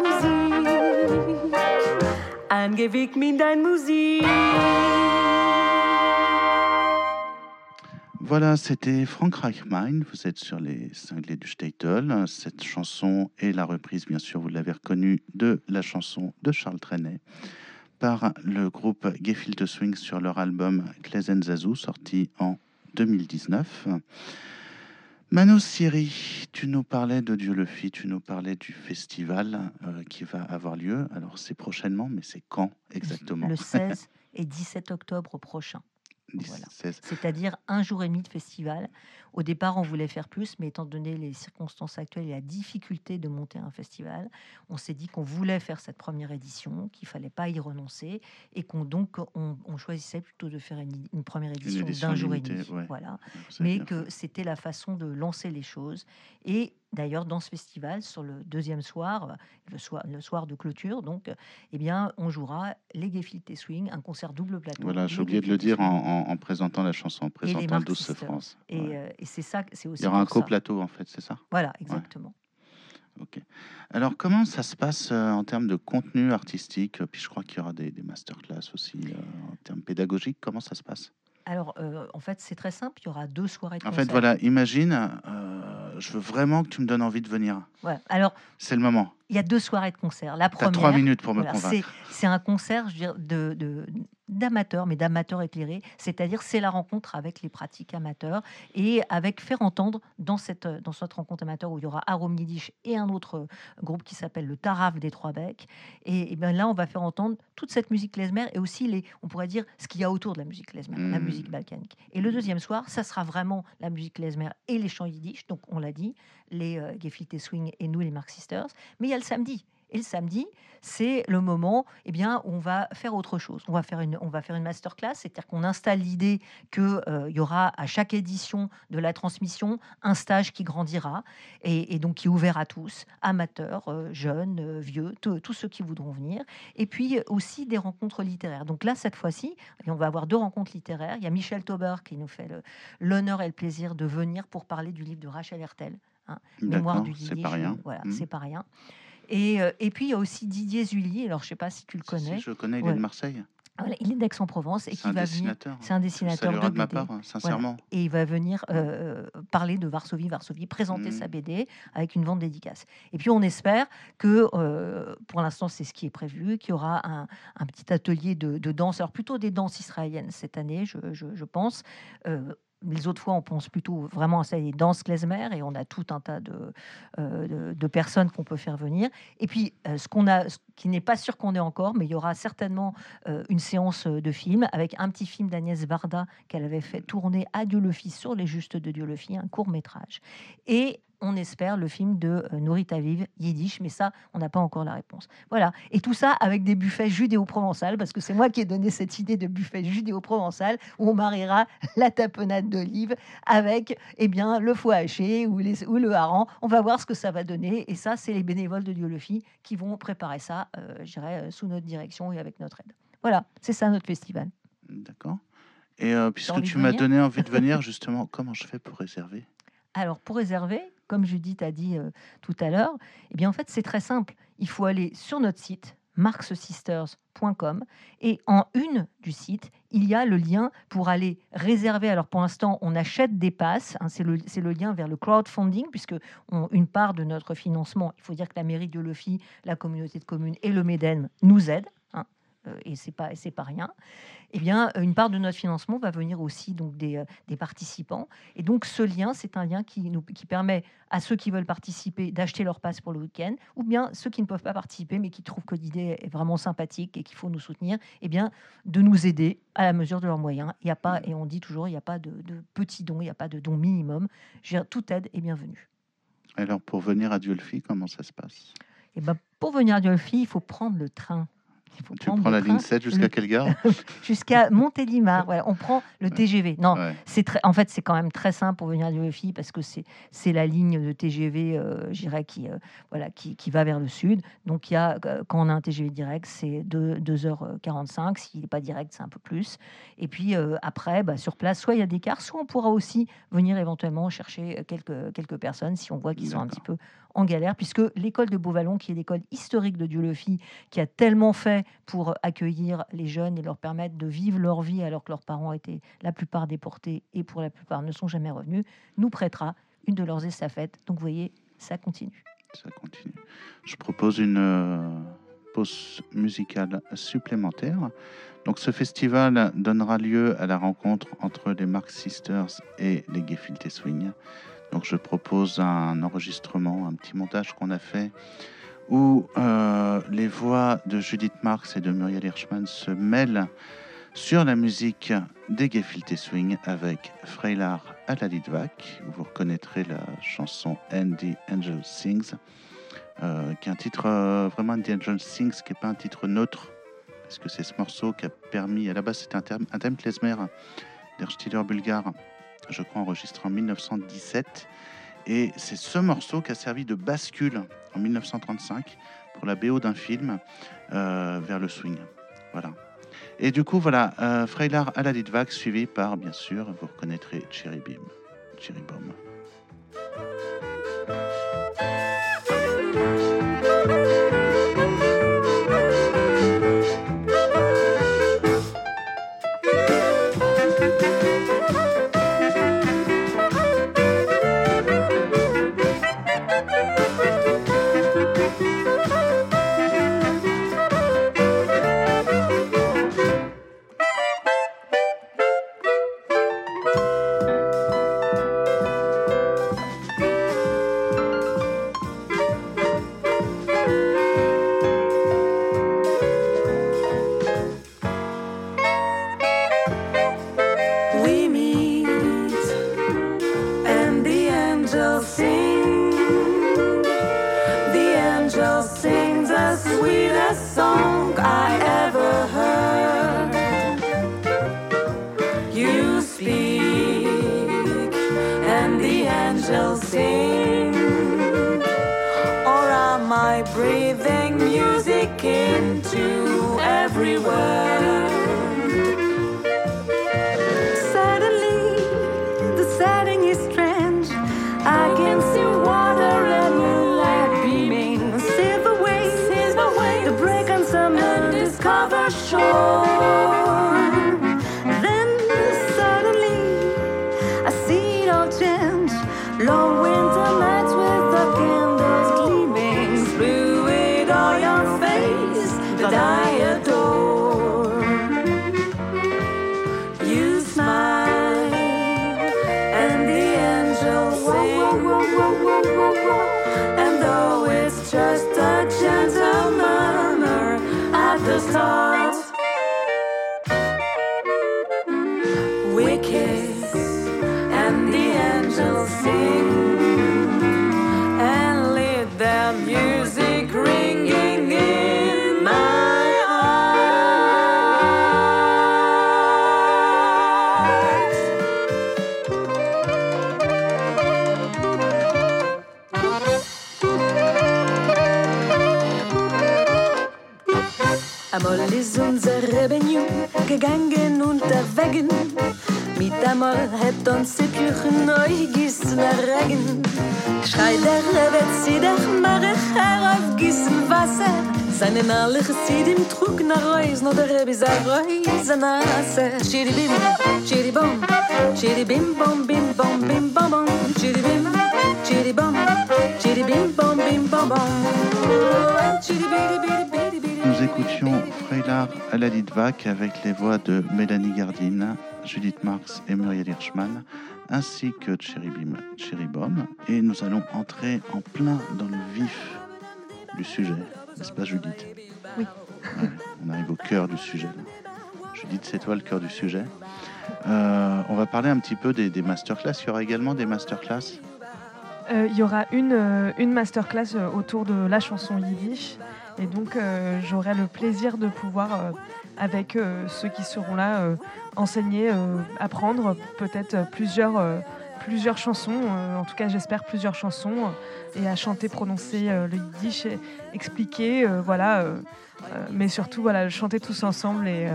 Musik, mit dein Musik. Voilà, c'était Frank Reichmein. Vous êtes sur les cinglés du Statel. Cette chanson est la reprise, bien sûr, vous l'avez reconnue, de la chanson de Charles Trenet par le groupe Gefilte Swing sur leur album Klezen Zazu, sorti en 2019. Mano Siri, tu nous parlais de Dieu le Fit, tu nous parlais du festival euh, qui va avoir lieu. Alors, c'est prochainement, mais c'est quand exactement? Le 16 (laughs) et 17 octobre prochain. voilà. 16. c'est-à-dire un jour et demi de festival. Au départ, on voulait faire plus, mais étant donné les circonstances actuelles et la difficulté de monter un festival, on s'est dit qu'on voulait faire cette première édition, qu'il fallait pas y renoncer, et qu'on donc on, on choisissait plutôt de faire une, une première édition, d'un jour et demi. ouais. Voilà. Mais bien que c'était la façon de lancer les choses. Et d'ailleurs, dans ce festival, sur le deuxième soir, euh, le soir, le soir de clôture, donc, euh, eh bien, on jouera les Gefilte et Swing, un concert double plateau. Voilà, j'ai oublié de le dire en, Swing. en- en présentant la chanson, en présentant Douce Sisters. France. Et, Ouais. euh, et c'est ça, c'est aussi. Il y aura un coplateau en fait, c'est ça? Voilà, exactement. Ok. Alors comment ça se passe euh, en termes de contenu artistique? Puis je crois qu'il y aura des, des masterclass aussi euh, en termes pédagogiques. Comment ça se passe? Alors, euh, en fait, c'est très simple. Il y aura deux soirées de En concert. fait, voilà, imagine, euh, je veux vraiment que tu me donnes envie de venir. Voilà. Alors, C'est le moment. il y a deux soirées de concert. La Tu as première. trois minutes pour me voilà, convaincre. c'est, c'est un concert je veux dire, de, de, d'amateurs, mais d'amateurs éclairés, c'est-à-dire c'est la rencontre avec les pratiques amateurs et avec faire entendre dans cette, dans cette rencontre amateur où il y aura Arom Yiddish et un autre euh, groupe qui s'appelle le Taraf des Trois Becs. Et, et bien là, on va faire entendre toute cette musique klezmer et aussi les, on pourrait dire, ce qu'il y a autour de la musique klezmer, la Mm. musique balkanique. Et le deuxième soir, ça sera vraiment la musique klezmer et les chants yiddish. Donc, on l'a dit, les euh, Gefilte Swing et nous, les Mark Sisters. Mais il y a le samedi. Et le samedi, c'est le moment eh bien, où on va faire autre chose. On va faire une, on va faire une masterclass, c'est-à-dire qu'on installe l'idée qu'il y aura à chaque édition de la transmission un stage qui grandira et, et donc qui est ouvert à tous, amateurs, euh, jeunes, euh, vieux, tous ceux qui voudront venir. Et puis euh, aussi des rencontres littéraires. Donc là, cette fois-ci, on va avoir deux rencontres littéraires. Il y a Michel Tauber qui nous fait l'honneur et le plaisir de venir pour parler du livre de Rachel Hertel. Mémoire D'accord, du c'est Yiddish. pas rien. Voilà, Mm. c'est pas rien. Et, euh, et puis il y a aussi Didier Zully. Alors je sais pas si tu le Si, si, connais. je connais, il est de Marseille. Voilà, il est d'Aix-en-Provence et qui va venir. C'est un le dessinateur de ma part, hein, sincèrement. Et il va venir euh, parler de Varsovie, Varsovie, présenter Mm. sa BD avec une vente dédicace. Et puis on espère que, euh, pour l'instant c'est ce qui est prévu, qu'il y aura un, un petit atelier de, de danse, alors plutôt des danses israéliennes cette année, je, je- je pense. Euh, les autres fois, on pense plutôt vraiment à ça, les danses klezmer, et on a tout un tas de, euh, de, personnes qu'on peut faire venir. Et puis, euh, ce qu'on a, ce qui n'est pas sûr qu'on ait encore, mais il y aura certainement euh, une séance de film avec un petit film d'Agnès Varda qu'elle avait fait tourner à Dieu le Fils sur les justes de Dieu le Fils, un court métrage. Et on espère le film de euh, Nourit Aviv, Yiddish, mais ça, on n'a pas encore la réponse. Voilà. Et tout ça avec des buffets judéo-provençal, parce que c'est moi qui ai donné cette idée de buffet judéo-provençal où on mariera (laughs) la tapenade d'olive avec eh bien, le foie haché ou, les, ou le hareng. On va voir ce que ça va donner. Et ça, c'est les bénévoles de Dieu le Fit qui vont préparer ça, euh, je dirais, euh, sous notre direction et avec notre aide. Voilà, c'est ça notre festival. D'accord. Et euh, puisque tu m'as donné envie de venir, (laughs) justement, comment je fais pour réserver? Alors, pour réserver, comme Judith a dit euh, tout à l'heure, eh bien, en fait, c'est très simple. Il faut aller sur notre site markssisters.com et en une du site, il y a le lien pour aller réserver. Alors, pour l'instant, on achète des passes. hein, c'est le, lien vers le crowdfunding, puisque une part de notre financement, il faut dire que la mairie de Lefi, la communauté de communes et le MEDEN nous aident. hein, et c'est pas, c'est pas rien. Eh bien, une part de notre financement va venir aussi donc des, euh, des participants. Et donc, ce lien, c'est un lien qui, nous, qui permet à ceux qui veulent participer d'acheter leur passe pour le week-end, ou bien ceux qui ne peuvent pas participer, mais qui trouvent que l'idée est vraiment sympathique et qu'il faut nous soutenir, eh bien, de nous aider à la mesure de leurs moyens. Il y a pas, et on dit toujours, il n'y a pas de, de petits dons, il n'y a pas de dons minimum. Je veux dire, toute aide est bienvenue. Alors, pour venir à Diolfi, comment ça se passe? Et ben, pour venir à Diolfi, il faut prendre le train. Il faut Tu prends la ligne 7 jusqu'à le- quelle gare (laughs) jusqu'à Montélimar. Voilà, on prend le TGV. Non, Ouais. C'est très, en fait, c'est quand même très simple pour venir à l'UEFI parce que c'est c'est la ligne de TGV, euh, je dirais, qui, euh, voilà, qui, qui va vers le sud. Donc, il y a, euh, quand on a un TGV direct, c'est 2, 2h45. S'il n'est pas direct, c'est un peu plus. Et puis, euh, après, bah, sur place, soit il y a des cars, soit on pourra aussi venir éventuellement chercher quelques, quelques personnes si on voit qu'ils sont un petit peu en galère, puisque l'école de Beauvallon, qui est l'école historique de Dieu-le-Fit, qui a tellement fait pour accueillir les jeunes et leur permettre de vivre leur vie alors que leurs parents étaient la plupart déportés et pour la plupart ne sont jamais revenus, nous prêtera une de leurs estafettes. Donc vous voyez, ça continue. Ça continue. Je propose une euh, pause musicale supplémentaire. Donc, ce festival donnera lieu à la rencontre entre les Mark Sisters et les Gefilte Swing. Donc, je propose un enregistrement, un petit montage qu'on a fait où euh, les voix de Judith Marx et de Muriel Hirschman se mêlent sur la musique des Gefilte Swing avec Freilar à la Litvak, où vous reconnaîtrez la chanson And the Angel Sings, euh, qui est un titre euh, vraiment And the Angel Sings, qui n'est pas un titre neutre, parce que c'est ce morceau qui a permis, à la base c'était un, terme, un thème klezmer bulgare, je crois enregistré en 1917, et c'est ce morceau qui a servi de bascule en 1935 pour la BO d'un film euh, vers le swing. Voilà. Et du coup, voilà, euh, Freilar à la Litvak, suivi par, bien sûr, vous reconnaîtrez Cherry Beam, Cherry Bomb. Amol ist unser Revenue gegangen unter Wegen. Mit Amol hat uns die Bücher neu gießen Regen. Schrei der Rebet, zieh dich Marech herauf, gießen Wasser. Seinen alle Chassidim trug nach Reus, nur der Rebbe sei Reus an Asse. Chiribim, chiribom, chiribim, bom, bim, bom, bim, bom, bom. Chiribim, chiribom, chiribim, bom, bim, bom, bom. Chiribiribiribiribiri. Nous écoutions la Litvak avec les voix de Mélanie Gardine, Judith Marx et Muriel Hirschman, ainsi que Cherubim Cherubom. Et nous allons entrer en plein dans le vif du sujet, n'est-ce pas Judith? Oui. Ouais, on arrive au cœur du sujet. Judith, c'est toi le cœur du sujet. Euh, on va parler un petit peu des, des masterclass. Il y aura également des masterclass? Euh, Il y aura une, euh, une masterclass autour de la chanson yiddish. Et donc, euh, j'aurai le plaisir de pouvoir, euh, avec euh, ceux qui seront là, enseigner, apprendre peut-être plusieurs, plusieurs chansons, en tout cas, j'espère plusieurs chansons, et à chanter, prononcer le yiddish, expliquer, voilà, mais surtout, voilà, chanter tous ensemble et,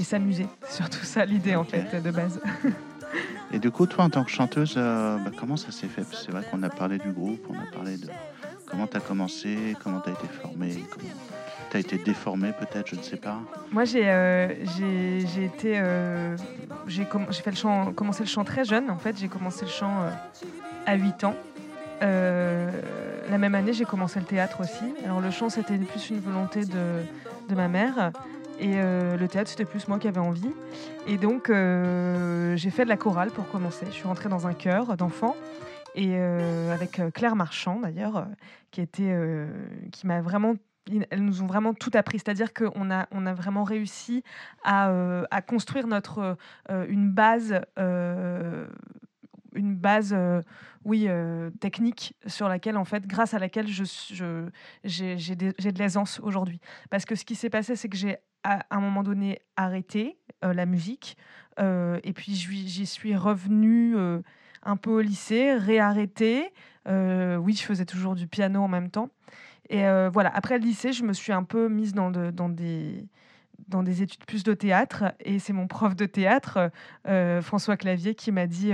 s'amuser. C'est surtout ça l'idée, en fait, de base. Et du coup, toi, en tant que chanteuse, bah, comment ça s'est fait? C'est vrai qu'on a parlé du groupe, on a parlé de comment tu as commencé, comment tu as été formé, comment tu as été déformé peut-être, je ne sais pas. Moi, j'ai euh, été. euh, j'ai commencé le chant très jeune. En fait, j'ai commencé le chant euh, à 8 ans. La même année, j'ai commencé le théâtre aussi. Alors, le chant, c'était plus une volonté de, de ma mère. Et le théâtre, c'était plus moi qui avais envie. Et donc, j'ai fait de la chorale pour commencer. Je suis rentrée dans un chœur d'enfants. Et euh, avec euh, Claire Marchand, d'ailleurs, euh, qui, était, qui m'a vraiment elles nous ont vraiment tout appris. C'est-à-dire qu'on a, on a vraiment réussi à, construire notre, une base, une base oui, technique sur laquelle, en fait, grâce à laquelle je, j'ai, j'ai de l'aisance aujourd'hui. Parce que ce qui s'est passé, c'est que j'ai à un moment donné arrêté la musique et puis j'y suis revenue un peu au lycée, réarrêté. Euh, oui, je faisais toujours du piano en même temps. Et euh, voilà, après le lycée, je me suis un peu mise dans, de- dans, des, dans des études plus de théâtre. Et c'est mon prof de théâtre, euh, François Clavier, qui m'a dit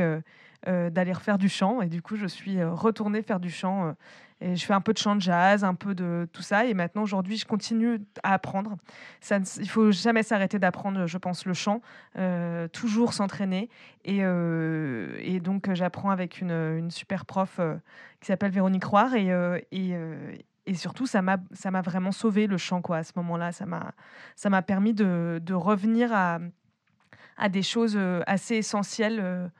d'aller refaire du chant. Et du coup, je suis retournée faire du chant. Et je fais un peu de chant de jazz, un peu de tout ça. Et maintenant, aujourd'hui, je continue à apprendre. Ça ne faut jamais s'arrêter d'apprendre, je pense, le chant. euh, toujours s'entraîner. Et, euh, donc, euh, j'apprends avec une, super prof qui s'appelle Véronique Roire. Et, et, et surtout, ça m'a vraiment sauvé le chant quoi, à ce moment-là. Ça m'a permis de, revenir à, des choses assez essentielles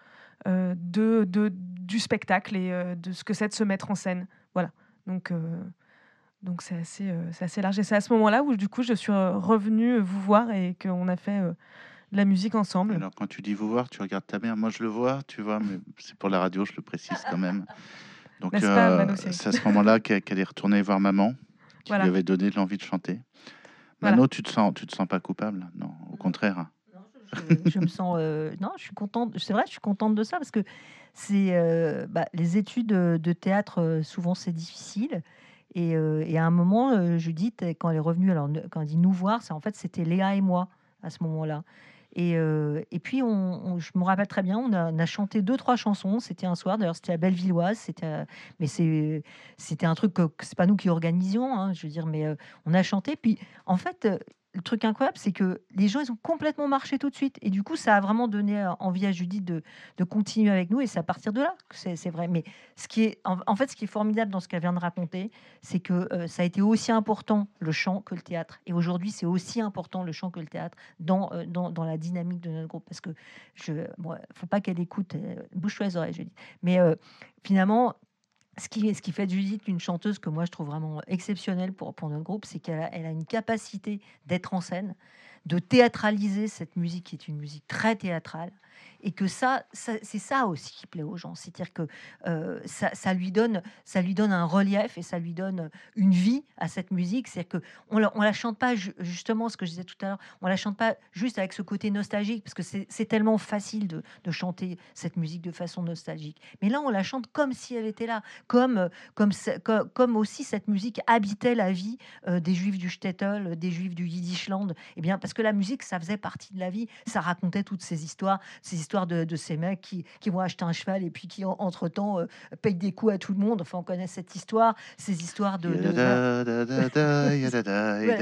de, du spectacle et de ce que c'est de se mettre en scène. Voilà. Donc, euh, donc c'est assez, euh, c'est assez large. Et c'est à ce moment-là où, du coup, je suis euh, revenue vous voir et qu'on a fait euh, de la musique ensemble. Alors, quand tu dis vous voir, tu regardes ta mère. Moi, je le vois, tu vois, mais c'est pour la radio, je le précise quand même. (laughs) Donc, euh, c'est- à ce moment-là qu'elle est retournée voir maman. qui Voilà. lui avait donné l'envie de chanter. Voilà. Mano, tu te sens, tu te sens pas coupable? Non, au contraire. je, je me sens euh, non je suis contente c'est vrai je suis contente de ça parce que c'est euh, bah, les études de, de théâtre euh, souvent c'est difficile. Et, euh, à un moment euh, Judith quand elle est revenue alors quand elle dit nous voir c'est en fait c'était Léa et moi à ce moment-là. Et, euh, et puis on, je me rappelle très bien on a, chanté deux trois chansons. C'était un soir d'ailleurs c'était à Bellevilloise mais c'était un truc que, c'est pas nous qui organisions hein, je veux dire mais euh, on a chanté. Puis en fait euh, le truc incroyable, c'est que les gens, ils ont complètement marché tout de suite. Et du coup, ça a vraiment donné euh, envie à Judith de, de continuer avec nous. Et c'est à partir de là que c'est vrai. Mais ce qui est, en, fait, ce qui est formidable dans ce qu'elle vient de raconter, c'est que euh, ça a été aussi important le chant que le théâtre. Et aujourd'hui, c'est aussi important le chant que le théâtre dans, euh, dans, dans la dynamique de notre groupe. Parce que je, bon, faut pas qu'elle écoute, euh, bouche-toi les oreilles, Judith. Mais finalement, ce qui, fait de Judith une chanteuse que moi je trouve vraiment exceptionnelle pour, pour notre groupe, c'est qu'elle a, elle a une capacité d'être en scène, de théâtraliser cette musique qui est une musique très théâtrale. Et que ça, c'est ça aussi qui plaît aux gens. C'est-à-dire que euh, ça, lui donne, ça lui donne un relief et ça lui donne une vie à cette musique. C'est-à-dire que on la, la chante pas ju- justement ce que je disais tout à l'heure. On la chante pas juste avec ce côté nostalgique parce que c'est tellement facile de, chanter cette musique de façon nostalgique. Mais là, on la chante comme si elle était là, comme comme, comme aussi cette musique habitait la vie euh, des juifs du Shtetl, des juifs du Yiddishland. Eh bien, parce que la musique, ça faisait partie de la vie. Ça racontait toutes ces histoires, ces histoires de, de ces mecs qui, qui vont acheter un cheval et puis qui, en- entre-temps, euh, payent des coups à tout le monde. Enfin, on connaît cette histoire, ces histoires de... voilà. (laughs) Voilà.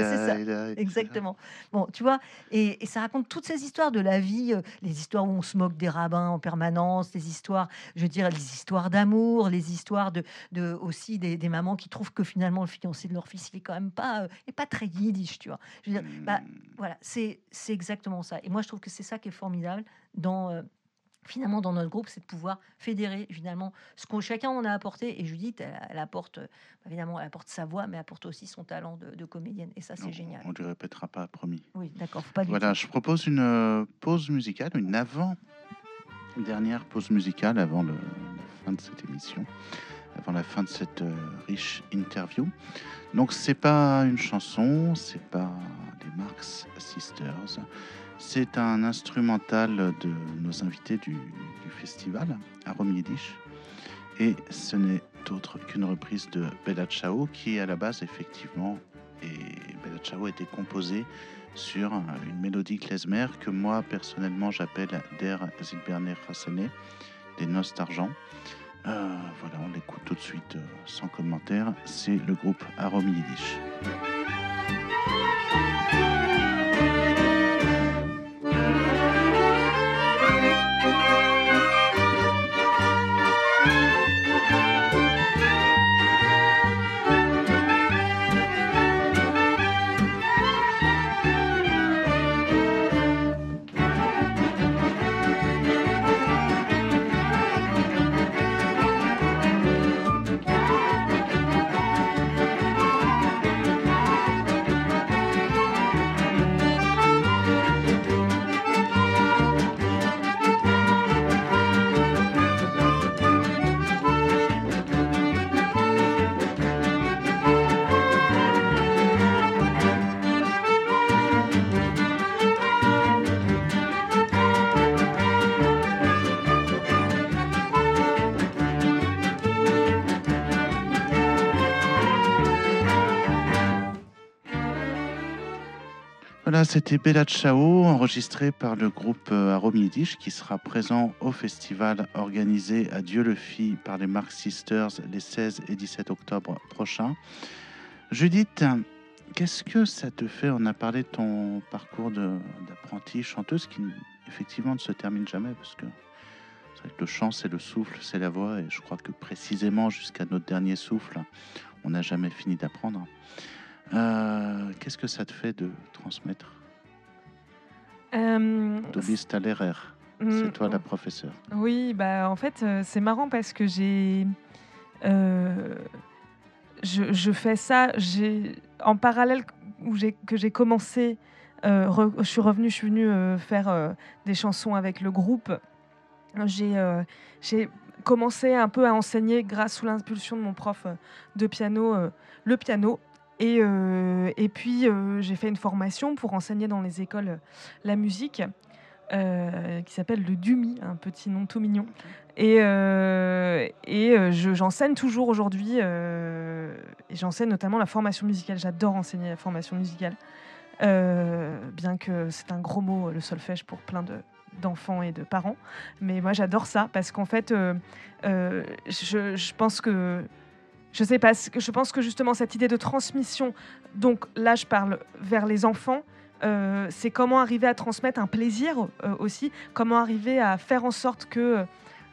Exactement. Bon, tu vois, et, et ça raconte toutes ces histoires de la vie, euh, les histoires où on se moque des rabbins en permanence, les histoires, je veux dire, les histoires d'amour, les histoires de, de aussi des, des mamans qui trouvent que finalement le fiancé de leur fils, il est quand même pas, euh, est pas très yiddish, tu vois. Je veux dire, bah, voilà, c'est c'est exactement ça. Et moi, je trouve que c'est ça qui est formidable dans euh, finalement dans notre groupe, c'est de pouvoir fédérer finalement ce qu'on chacun en a apporté. Et Judith, elle, elle apporte euh, évidemment, elle apporte sa voix, mais elle apporte aussi son talent de, de comédienne. Et ça, c'est génial. On ne lui répétera pas, promis. Oui, d'accord, Voilà, je propose une euh, pause musicale, une avant dernière pause musicale avant le- la fin de cette émission, avant la fin de cette euh, riche interview. Donc c'est pas une chanson, c'est pas les Marx Sisters, c'est un instrumental de nos invités du, festival à Yiddish. Et ce n'est autre qu'une reprise de Bella Ciao qui à la base effectivement et Bella Ciao été composée sur une mélodie klezmer que moi personnellement j'appelle Der Silberner Hassane, des noces d'argent. Euh, voilà, on l'écoute tout de suite euh, sans commentaire. C'est le groupe Arom Yiddish. Voilà, c'était Bella Ciao, enregistré par le groupe euh, Arom Yiddish, qui sera présent au festival organisé à Dieu le Fit par les Marx Sisters les 16 et 17 octobre prochains. Judith, qu'est-ce que ça te fait? On a parlé de ton parcours d'apprenti chanteuse qui effectivement ne se termine jamais parce que le chant c'est le souffle, c'est la voix et je crois que précisément jusqu'à notre dernier souffle, on n'a jamais fini d'apprendre. Euh, Qu'est-ce que ça te fait de transmettre Euh, Dobis Talerer, mm, c'est toi la professeure. Oui, bah en fait euh, c'est marrant parce que j'ai, euh, je, je fais ça, en parallèle où j'ai que j'ai commencé, euh, re- je suis revenue, je suis venue euh, faire des chansons avec le groupe. J'ai commencé un peu à enseigner grâce sous l'impulsion de mon prof de piano, le piano. Et, euh, et puis, euh, j'ai fait une formation pour enseigner dans les écoles euh, la musique, qui s'appelle le DUMI, un petit nom tout mignon. Et, et je- j'enseigne toujours aujourd'hui, et j'enseigne notamment la formation musicale. J'adore enseigner la formation musicale, bien que c'est un gros mot, le solfège, pour plein de d'enfants et de parents. Mais moi, j'adore ça parce qu'en fait, je pense que je sais pas, je pense que justement cette idée de transmission, donc là je parle vers les enfants, euh, c'est comment arriver à transmettre un plaisir euh, aussi, comment arriver à faire en sorte que euh,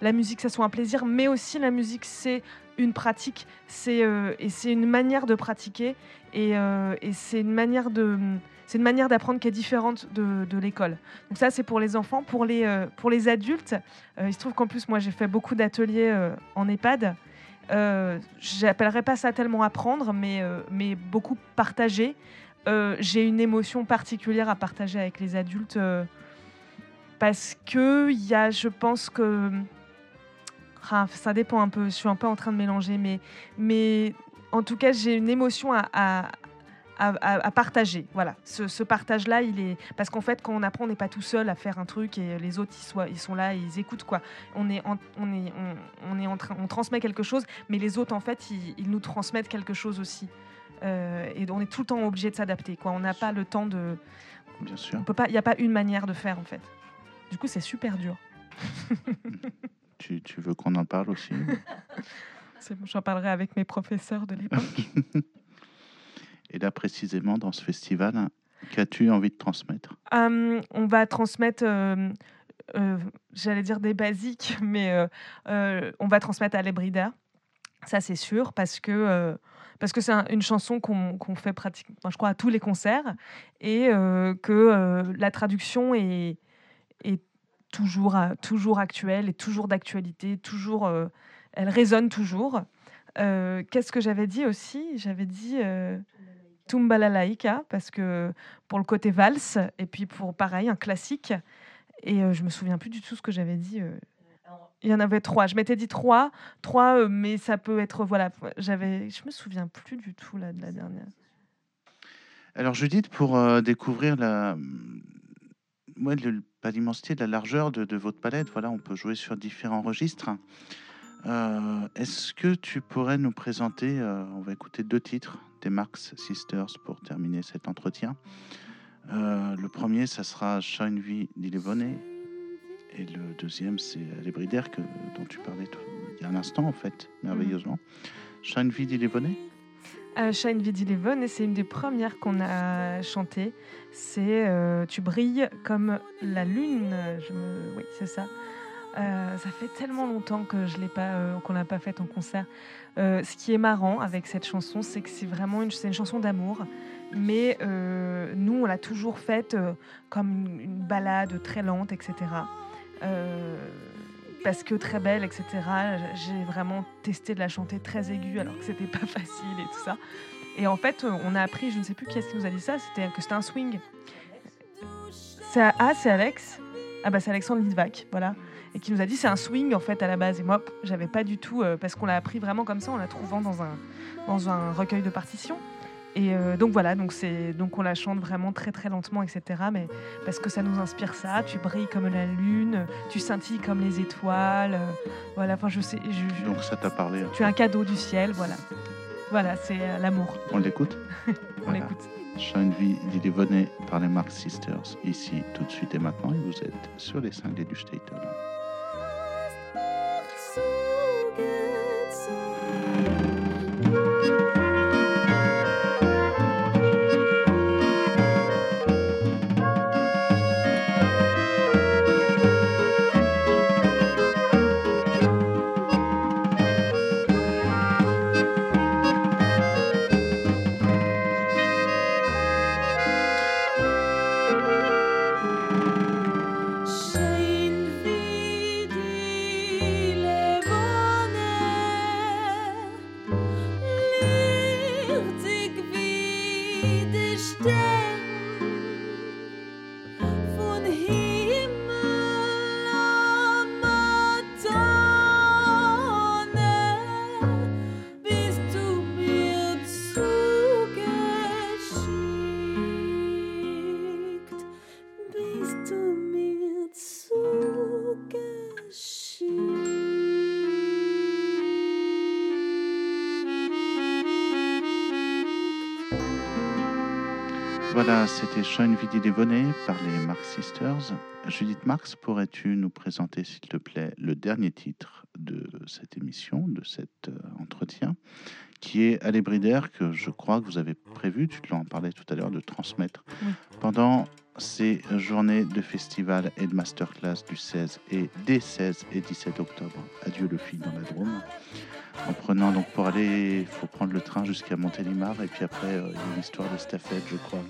la musique ça soit un plaisir, mais aussi la musique c'est une pratique, c'est et c'est une manière de pratiquer et, c'est une manière de c'est une manière d'apprendre qui est différente de, l'école. Donc ça c'est pour les enfants, pour les pour les adultes, il se trouve qu'en plus moi j'ai fait beaucoup d'ateliers en EHPAD. Euh, J'appellerais pas ça tellement apprendre, mais, euh, mais beaucoup partager. Euh, J'ai une émotion particulière à partager avec les adultes parce que y a, je pense que ah, ça dépend un peu. Je suis un peu en train de mélanger, mais, mais en tout cas j'ai une émotion à, à, à- à- à partager. Voilà, ce, ce partage-là, il est parce qu'en fait, quand on apprend, on n'est pas tout seul à faire un truc et les autres, ils, soient, ils sont là, et ils écoutent quoi. On est, en, on est, on, on est en train, on transmet quelque chose, mais les autres, en fait, ils, ils nous transmettent quelque chose aussi. Euh, et on est tout le temps obligé de s'adapter. Quoi, on n'a pas le temps de, Bien sûr. on peut pas, il n'y a pas une manière de faire en fait. Du coup, c'est super dur. (laughs) Tu, tu veux qu'on en parle aussi? (laughs) C'est bon, j'en parlerai avec mes professeurs de l'époque. (laughs) Et là, précisément, dans ce festival, qu'as-tu envie de transmettre? Hum, on va transmettre, euh, euh, j'allais dire des basiques, (laughs) mais euh, euh, on va transmettre à l'Ebrida. Ça, c'est sûr, parce que euh, parce que c'est un- une chanson qu'on fait pratiquement, je crois, à tous les concerts, et euh, que euh, la traduction est, est toujours, euh, toujours actuelle, et toujours d'actualité, toujours, euh, elle résonne toujours. Euh, Qu'est-ce que j'avais dit aussi? J'avais dit euh, Tumbalalaika, parce que pour le côté valse, et puis pour pareil, un classique. Et euh, je me souviens plus du tout ce que j'avais dit. euh. Il y en avait trois. Je m'étais dit trois, trois, euh, mais ça peut être voilà. J'avais, je me souviens plus du tout là de la dernière. Alors, Judith, pour découvrir la, ouais, le- pas l'immensité, la largeur de, de votre palette, voilà, on peut jouer sur différents registres. Est-ce que tu pourrais nous présenter, on va écouter deux titres des Marx Sisters pour terminer cet entretien. Euh, le premier, ça sera Shine V d'Ilevone. Et le deuxième, c'est Les Bridaires que, dont tu parlais tout- il y a un instant, en fait, merveilleusement. Shine V d'Ilevone Euh, Shine Vid Eleven, et c'est une des premières qu'on a chantées. C'est euh, Tu brilles comme la lune. Je me... Oui, c'est ça. Euh, ça fait tellement longtemps que je l'ai pas, euh, qu'on l'a pas faite en concert. Euh, ce qui est marrant avec cette chanson, c'est que c'est vraiment une, chanson d'amour, mais euh, nous on l'a toujours faite euh, comme une, balade très lente, etc. Parce que très belle, etc. J'ai vraiment testé de la chanter très aiguë alors que c'était pas (laughs) facile et tout ça. Et en fait, on a appris, je ne sais plus qui est-ce qui nous a dit ça, c'était que c'était un swing. Ah, c'est Alex? Ah bah c'est Alexandre Lidvac, voilà. Et qui nous a dit c'est un swing en fait à la base. Et moi, j'avais pas du tout, euh, parce qu'on l'a appris vraiment comme ça, en la trouvant dans un, dans un recueil de partitions. Et euh, donc voilà, donc, c'est, donc on la chante vraiment très très lentement, etc. Mais parce que ça nous inspire ça, tu brilles comme la lune, tu scintilles comme les étoiles. euh, voilà, enfin je sais, je- je- Donc ça t'a parlé. tu es un cadeau du ciel, voilà. Voilà, c'est l'amour. On l'écoute (laughs) On Voilà. l'écoute. Shine V d'Ilevone par les Marx Sisters, ici, tout de suite et maintenant, et vous êtes sur les cinglés du Statel. C'était Schoen Vidi Devonné par les Marx Sisters. Judith Marx, pourrais-tu nous présenter, s'il te plaît, le dernier titre de cette émission, de cet euh, entretien, qui est Alébrider, que je crois que vous avez prévu, tu te l'en parlais tout à l'heure, de transmettre Oui. pendant ces journées de festival et de masterclass du 16 et des 16 et 17 octobre. Adieu le fil dans la Drôme. En prenant donc pour aller, il faut prendre le train jusqu'à Montélimar et puis après euh, il y a une histoire de stafette, je crois,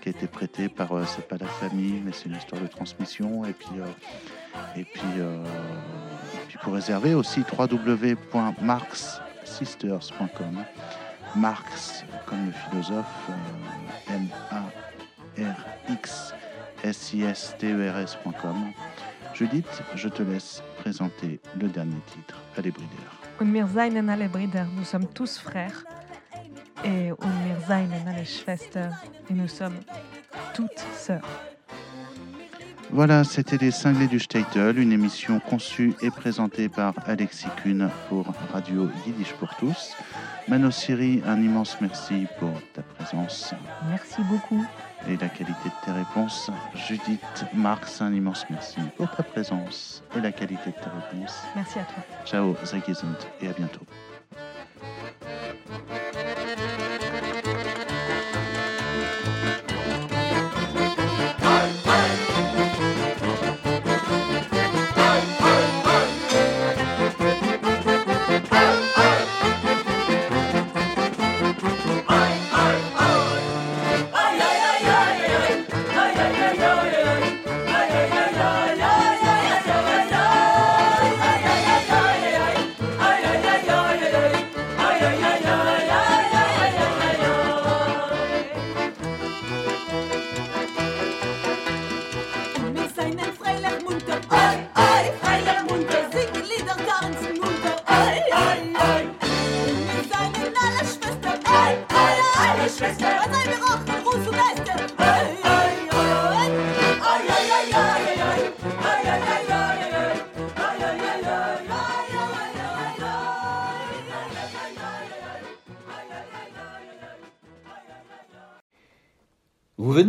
qui a été prêtée par euh, c'est pas la famille, mais c'est une histoire de transmission et puis euh, euh, puis pour réserver aussi www.marxsisters.com. Marx comme le philosophe euh, M A R X S I S T E R S.com. Judith, je te laisse présenter le dernier titre, Allez Brider. Seien alle Brüder, nous sommes tous frères. Et seien alle Schwestern, et nous sommes toutes sœurs. Voilà, c'était Les Cinglés du Statel, une émission conçue et présentée par Alexis Kuhn pour Radio Yiddish pour tous. Mano Siri, un immense merci pour ta présence Merci beaucoup. Et la qualité de tes réponses. Judith Marx, un immense merci pour ta présence et la qualité de tes réponses. Merci à toi. Ciao, Zagizund et à bientôt.